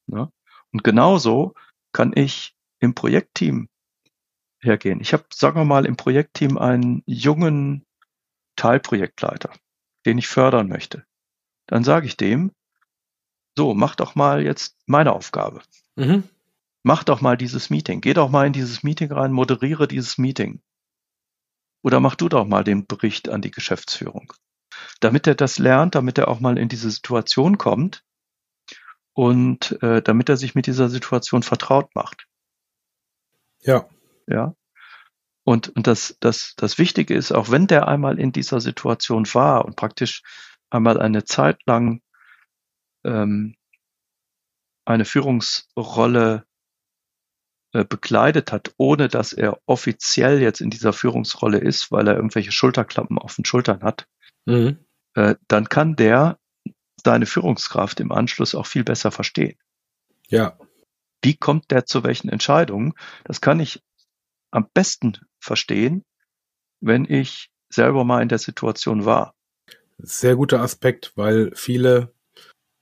Ja? Und genauso kann ich im Projektteam hergehen. Ich habe, sagen wir mal, im Projektteam einen jungen Teilprojektleiter, den ich fördern möchte. Dann sage ich dem, so, mach doch mal jetzt meine Aufgabe. Mhm mach doch mal dieses Meeting, geh doch mal in dieses Meeting rein, moderiere dieses Meeting. Oder mach du doch mal den Bericht an die Geschäftsführung. Damit er das lernt, damit er auch mal in diese Situation kommt und äh, damit er sich mit dieser Situation vertraut macht. Ja. Ja. Und, und das, das, das Wichtige ist, auch wenn der einmal in dieser Situation war und praktisch einmal eine Zeit lang ähm, eine Führungsrolle bekleidet hat, ohne dass er offiziell jetzt in dieser Führungsrolle ist, weil er irgendwelche Schulterklappen auf den Schultern hat, mhm. äh, dann kann der seine Führungskraft im Anschluss auch viel besser verstehen. Ja. Wie kommt der zu welchen Entscheidungen? Das kann ich am besten verstehen, wenn ich selber mal in der Situation war. Sehr guter Aspekt, weil viele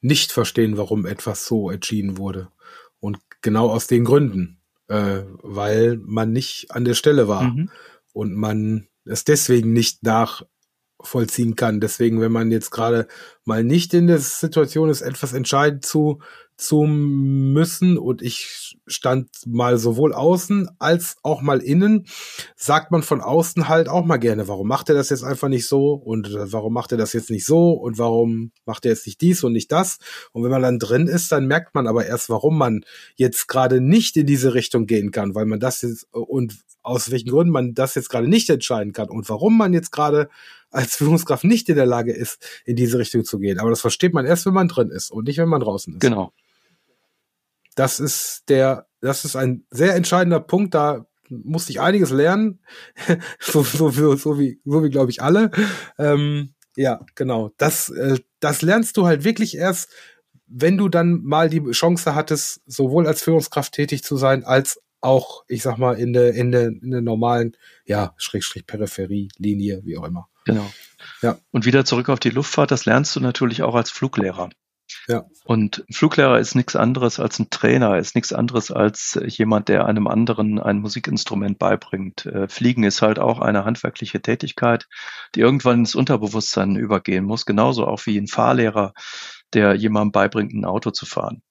nicht verstehen, warum etwas so entschieden wurde. Und genau aus den Gründen äh, weil man nicht an der Stelle war mhm. und man es deswegen nicht nachvollziehen kann. Deswegen, wenn man jetzt gerade mal nicht in der Situation ist, etwas entscheiden zu zu müssen und ich stand mal sowohl außen als auch mal innen, sagt man von außen halt auch mal gerne, warum macht er das jetzt einfach nicht so und äh, warum macht er das jetzt nicht so und warum macht er jetzt nicht dies und nicht das und wenn man dann drin ist, dann merkt man aber erst, warum man jetzt gerade nicht in diese Richtung gehen kann, weil man das jetzt und aus welchen Gründen man das jetzt gerade nicht entscheiden kann und warum man jetzt gerade als Führungskraft nicht in der Lage ist, in diese Richtung zu gehen. Aber das versteht man erst, wenn man drin ist und nicht, wenn man draußen ist. Genau. Das ist der, das ist ein sehr entscheidender Punkt. Da musste ich einiges lernen, so, so, so, so wie, so wie glaube ich alle. Ähm, ja, genau. Das, äh, das lernst du halt wirklich erst, wenn du dann mal die Chance hattest, sowohl als Führungskraft tätig zu sein, als auch, ich sag mal, in der, in der, in der normalen, ja, Schrägstrich Peripherie, Linie, wie auch immer. Genau. Ja. Und wieder zurück auf die Luftfahrt, das lernst du natürlich auch als Fluglehrer. Ja. Und ein Fluglehrer ist nichts anderes als ein Trainer, ist nichts anderes als jemand, der einem anderen ein Musikinstrument beibringt. Äh, Fliegen ist halt auch eine handwerkliche Tätigkeit, die irgendwann ins Unterbewusstsein übergehen muss, genauso auch wie ein Fahrlehrer, der jemandem beibringt, ein Auto zu fahren.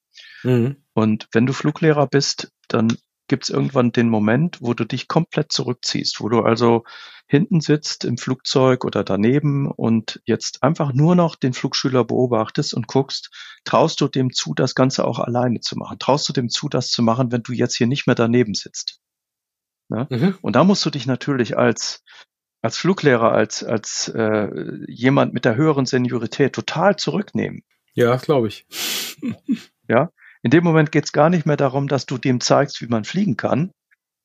Mhm. Und wenn du Fluglehrer bist, dann gibt es irgendwann den Moment, wo du dich komplett zurückziehst, wo du also hinten sitzt im Flugzeug oder daneben und jetzt einfach nur noch den Flugschüler beobachtest und guckst, traust du dem zu, das Ganze auch alleine zu machen? Traust du dem zu, das zu machen, wenn du jetzt hier nicht mehr daneben sitzt? Ja? Mhm. Und da musst du dich natürlich als als Fluglehrer, als als äh, jemand mit der höheren Seniorität total zurücknehmen. Ja, glaube ich. ja, in dem Moment geht es gar nicht mehr darum, dass du dem zeigst, wie man fliegen kann,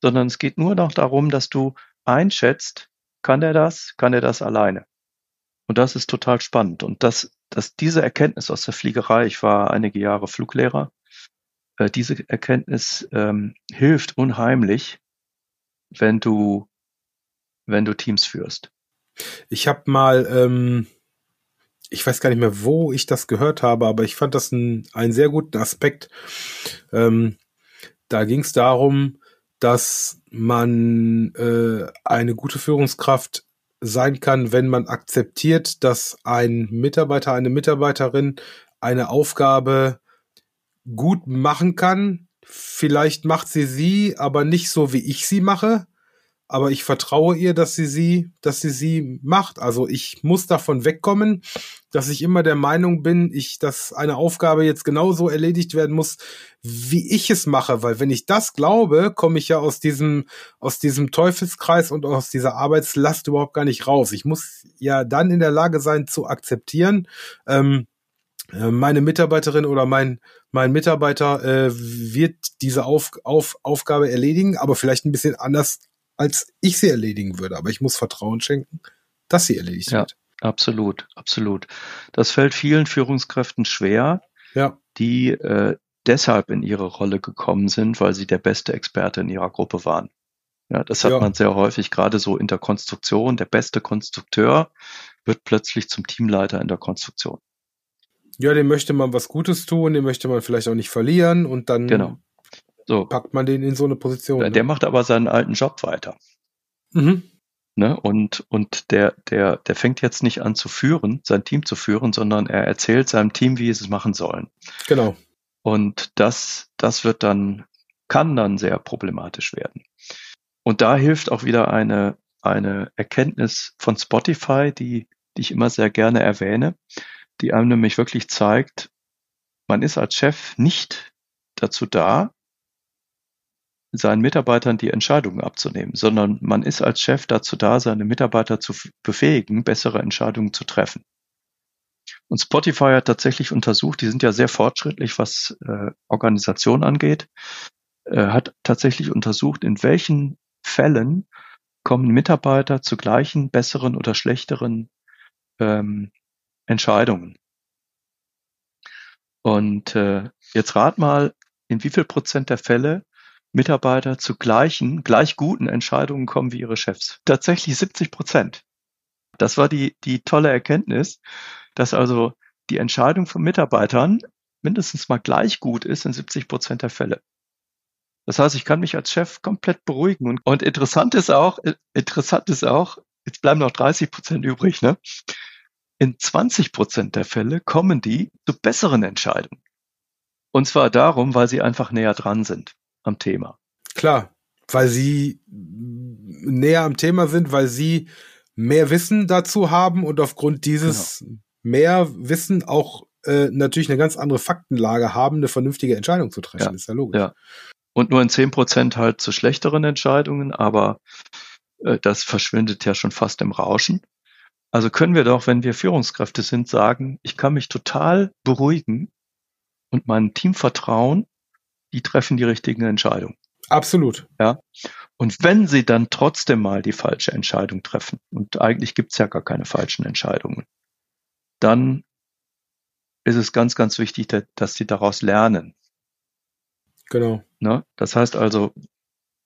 sondern es geht nur noch darum, dass du einschätzt, kann er das, kann er das alleine. Und das ist total spannend. Und das, dass diese Erkenntnis aus der Fliegerei, ich war einige Jahre Fluglehrer, äh, diese Erkenntnis ähm, hilft unheimlich, wenn du, wenn du Teams führst. Ich habe mal, ähm, ich weiß gar nicht mehr, wo ich das gehört habe, aber ich fand das ein, einen sehr guten Aspekt. Ähm, da ging es darum, dass man äh, eine gute Führungskraft sein kann, wenn man akzeptiert, dass ein Mitarbeiter, eine Mitarbeiterin eine Aufgabe gut machen kann. Vielleicht macht sie sie, aber nicht so, wie ich sie mache. Aber ich vertraue ihr, dass sie sie, dass sie sie macht. Also ich muss davon wegkommen, dass ich immer der Meinung bin, ich, dass eine Aufgabe jetzt genauso erledigt werden muss, wie ich es mache. Weil wenn ich das glaube, komme ich ja aus diesem, aus diesem Teufelskreis und aus dieser Arbeitslast überhaupt gar nicht raus. Ich muss ja dann in der Lage sein zu akzeptieren, ähm, äh, meine Mitarbeiterin oder mein, mein Mitarbeiter äh, wird diese Auf, Auf, Aufgabe erledigen, aber vielleicht ein bisschen anders, als ich sie erledigen würde. Aber ich muss Vertrauen schenken, dass sie erledigt ja, wird. Absolut, absolut. Das fällt vielen Führungskräften schwer, ja. die äh, deshalb in ihre Rolle gekommen sind, weil sie der beste Experte in ihrer Gruppe waren. Ja, das hat ja. man sehr häufig, gerade so in der Konstruktion. Der beste Konstrukteur wird plötzlich zum Teamleiter in der Konstruktion ja, dem möchte man was Gutes tun, dem möchte man vielleicht auch nicht verlieren und dann genau. So. packt man den in so eine Position. Der, ne? macht aber seinen alten Job weiter. Mhm. Ne? Und, und der, der, der fängt jetzt nicht an zu führen, sein Team zu führen, sondern er erzählt seinem Team, wie es es machen sollen. Genau. Und das, das wird dann, kann dann sehr problematisch werden. Und da hilft auch wieder eine, eine Erkenntnis von Spotify, die, die ich immer sehr gerne erwähne die einem nämlich wirklich zeigt, man ist als Chef nicht dazu da, seinen Mitarbeitern die Entscheidungen abzunehmen, sondern man ist als Chef dazu da, seine Mitarbeiter zu befähigen, bessere Entscheidungen zu treffen. Und Spotify hat tatsächlich untersucht, die sind ja sehr fortschrittlich, was äh, Organisation angeht, äh, hat tatsächlich untersucht, in welchen Fällen kommen Mitarbeiter zu gleichen, besseren oder schlechteren ähm, Entscheidungen. Und äh, jetzt rat mal, in wie viel Prozent der Fälle Mitarbeiter zu gleichen, gleich guten Entscheidungen kommen wie ihre Chefs. Tatsächlich 70 Prozent. Das war die, die tolle Erkenntnis, dass also die Entscheidung von Mitarbeitern mindestens mal gleich gut ist in 70 Prozent der Fälle. Das heißt, ich kann mich als Chef komplett beruhigen. Und, und interessant ist auch, interessant ist auch, jetzt bleiben noch 30 Prozent übrig, ne? In 20 Prozent der Fälle kommen die zu besseren Entscheidungen. Und zwar darum, weil sie einfach näher dran sind am Thema. Klar, weil sie näher am Thema sind, weil sie mehr Wissen dazu haben und aufgrund dieses genau. mehr Wissen auch äh, natürlich eine ganz andere Faktenlage haben, eine vernünftige Entscheidung zu treffen. Ja. Ist ja logisch. Ja. Und nur in 10 Prozent halt zu schlechteren Entscheidungen, aber äh, das verschwindet ja schon fast im Rauschen. Also können wir doch, wenn wir Führungskräfte sind, sagen, ich kann mich total beruhigen und meinem Team vertrauen, die treffen die richtigen Entscheidungen. Absolut. Ja. Und wenn sie dann trotzdem mal die falsche Entscheidung treffen, und eigentlich gibt es ja gar keine falschen Entscheidungen, dann ist es ganz, ganz wichtig, dass sie daraus lernen. Genau. Ne? Das heißt also,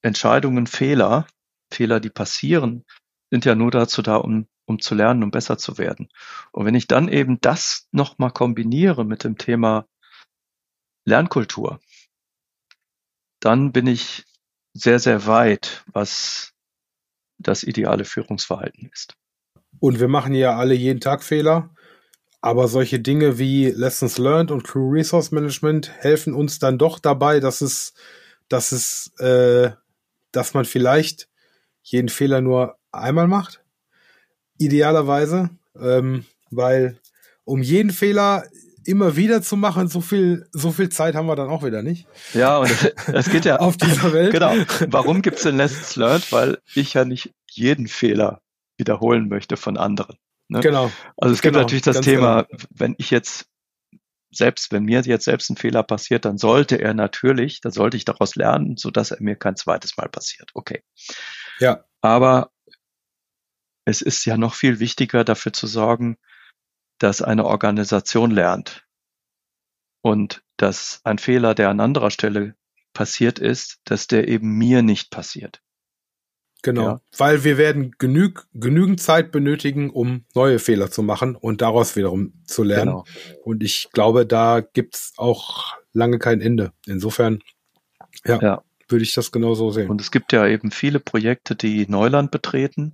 Entscheidungen, Fehler, Fehler, die passieren, sind ja nur dazu da, um um zu lernen, um besser zu werden. Und wenn ich dann eben das nochmal kombiniere mit dem Thema Lernkultur, dann bin ich sehr, sehr weit, was das ideale Führungsverhalten ist. Und wir machen ja alle jeden Tag Fehler, aber solche Dinge wie Lessons Learned und Crew Resource Management helfen uns dann doch dabei, dass es, dass es, äh, dass man vielleicht jeden Fehler nur einmal macht idealerweise, ähm, weil um jeden Fehler immer wieder zu machen, so viel, so viel Zeit haben wir dann auch wieder nicht. Ja, und es geht ja auf dieser Welt. Genau. Warum gibt es denn Lessons Learned? Weil ich ja nicht jeden Fehler wiederholen möchte von anderen. Ne? Genau. Also es gibt genau, natürlich das Thema, genau. wenn ich jetzt selbst, wenn mir jetzt selbst ein Fehler passiert, dann sollte er natürlich, dann sollte ich daraus lernen, so dass er mir kein zweites Mal passiert. Okay. Ja. Aber es ist ja noch viel wichtiger, dafür zu sorgen, dass eine Organisation lernt. und dass ein Fehler, der an anderer Stelle passiert ist, dass der eben mir nicht passiert. Genau, ja. weil wir werden genüg, genügend Zeit benötigen, um neue Fehler zu machen und daraus wiederum zu lernen. Genau. Und ich glaube, da gibt's auch lange kein Ende. Insofern, ja, ja, würde ich das genauso sehen. Und es gibt ja eben viele Projekte, die Neuland betreten.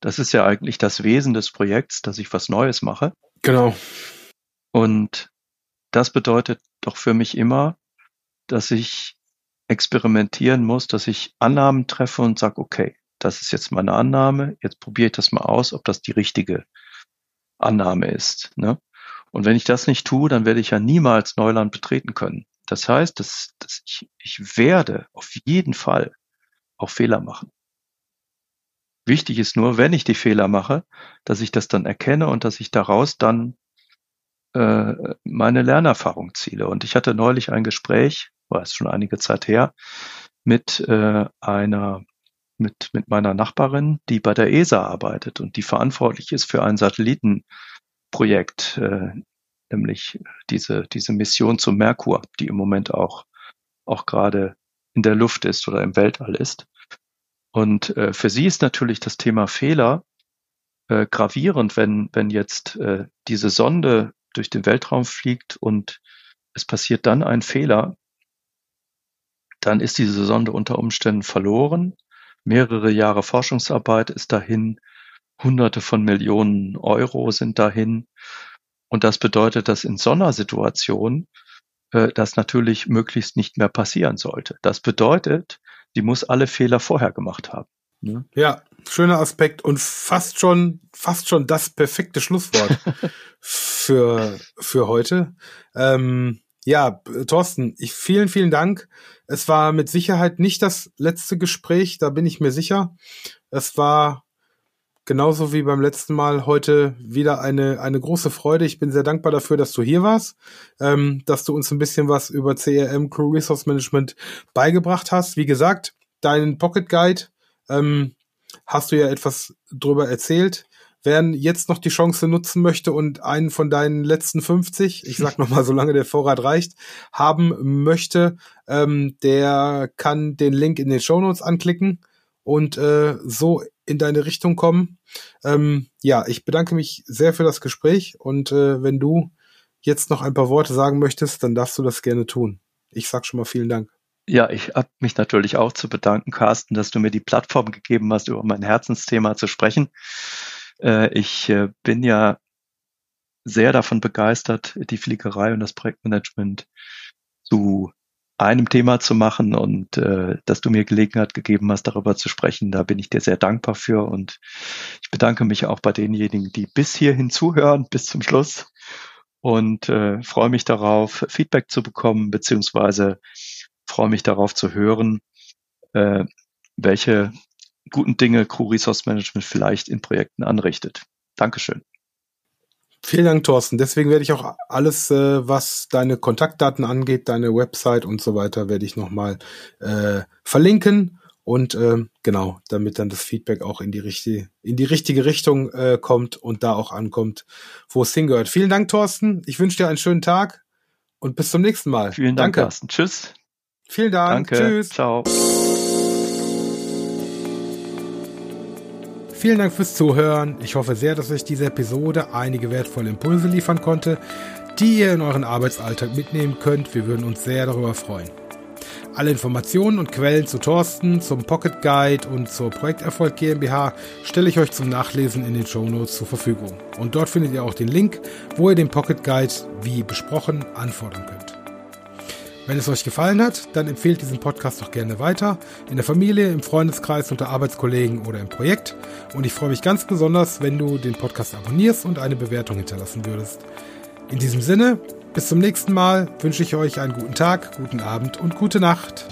Das ist ja eigentlich das Wesen des Projekts, dass ich was Neues mache. Genau. Und das bedeutet doch für mich immer, dass ich experimentieren muss, dass ich Annahmen treffe und sage, okay, das ist jetzt meine Annahme, jetzt probiere ich das mal aus, ob das die richtige Annahme ist. Ne? Und wenn ich das nicht tue, dann werde ich ja niemals Neuland betreten können. Das heißt, dass, dass ich, ich werde auf jeden Fall auch Fehler machen. Wichtig ist nur, wenn ich die Fehler mache, dass ich das dann erkenne und dass ich daraus dann äh, meine Lernerfahrung ziele. Und ich hatte neulich ein Gespräch, war es schon einige Zeit her, mit äh, einer mit, mit meiner Nachbarin, die bei der ESA arbeitet und die verantwortlich ist für ein Satellitenprojekt, äh, nämlich diese, diese Mission zum Merkur, die im Moment auch, auch gerade in der Luft ist oder im Weltall ist. Und äh, für sie ist natürlich das Thema Fehler äh, gravierend, wenn, wenn jetzt äh, diese Sonde durch den Weltraum fliegt und es passiert dann ein Fehler, dann ist diese Sonde unter Umständen verloren mehrere Jahre Forschungsarbeit ist dahin, Hunderte von Millionen Euro sind dahin. Und das bedeutet, dass in so einer Situation äh, das natürlich möglichst nicht mehr passieren sollte. Das bedeutet, die muss alle Fehler vorher gemacht haben. Ne? Ja, schöner Aspekt und fast schon, fast schon das perfekte Schlusswort für, für heute. Ähm, ja, Thorsten, ich, vielen, vielen Dank. Es war mit Sicherheit nicht das letzte Gespräch, da bin ich mir sicher. Es war genauso wie beim letzten Mal heute wieder eine, eine große Freude. Ich bin sehr dankbar dafür, dass du hier warst, ähm, dass du uns ein bisschen was über CRM, Crew Resource Management beigebracht hast. Wie gesagt, deinen Pocket Guide ähm, hast du ja etwas drüber erzählt. Wer jetzt noch die Chance nutzen möchte und einen von deinen letzten 50, ich sag nochmal, solange der Vorrat reicht, haben möchte, ähm, der kann den Link in den Show Notes anklicken und äh, so in deine Richtung kommen. Ähm, ja, ich bedanke mich sehr für das Gespräch und äh, wenn du jetzt noch ein paar Worte sagen möchtest, dann darfst du das gerne tun. Ich sag schon mal vielen Dank. Ja, ich habe mich natürlich auch zu bedanken, Carsten, dass du mir die Plattform gegeben hast, über mein Herzensthema zu sprechen. Äh, ich äh, bin ja sehr davon begeistert, die Fliegerei und das Projektmanagement zu einem Thema zu machen und äh, dass du mir Gelegenheit gegeben hast, darüber zu sprechen. Da bin ich dir sehr dankbar für und ich bedanke mich auch bei denjenigen, die bis hierhin zuhören, bis zum Schluss und äh, freue mich darauf, Feedback zu bekommen, beziehungsweise freue mich darauf zu hören, äh, welche guten Dinge Crew Resource Management vielleicht in Projekten anrichtet. Dankeschön. Vielen Dank, Thorsten. Deswegen werde ich auch alles, äh, was deine Kontaktdaten angeht, deine Website und so weiter, werde ich nochmal äh, verlinken. Und äh, genau, damit dann das Feedback auch in die richtige, in die richtige Richtung äh, kommt und da auch ankommt, wo es hingehört. Vielen Dank, Thorsten. Ich wünsche dir einen schönen Tag und bis zum nächsten Mal. Vielen Dank, Danke. Carsten. Tschüss. Vielen Dank. Danke. Tschüss. Ciao. Vielen Dank fürs Zuhören. Ich hoffe sehr, dass euch diese Episode einige wertvolle Impulse liefern konnte, die ihr in euren Arbeitsalltag mitnehmen könnt. Wir würden uns sehr darüber freuen. Alle Informationen und Quellen zu Thorsten, zum Pocket Guide und zur Projekterfolg GmbH stelle ich euch zum Nachlesen in den Show Notes zur Verfügung. Und dort findet ihr auch den Link, wo ihr den Pocket Guide, wie besprochen, anfordern könnt. Wenn es euch gefallen hat, dann empfehlt diesen Podcast doch gerne weiter, in der Familie, im Freundeskreis, unter Arbeitskollegen oder im Projekt. Und ich freue mich ganz besonders, wenn du den Podcast abonnierst und eine Bewertung hinterlassen würdest. In diesem Sinne, bis zum nächsten Mal wünsche ich euch einen guten Tag, guten Abend und gute Nacht.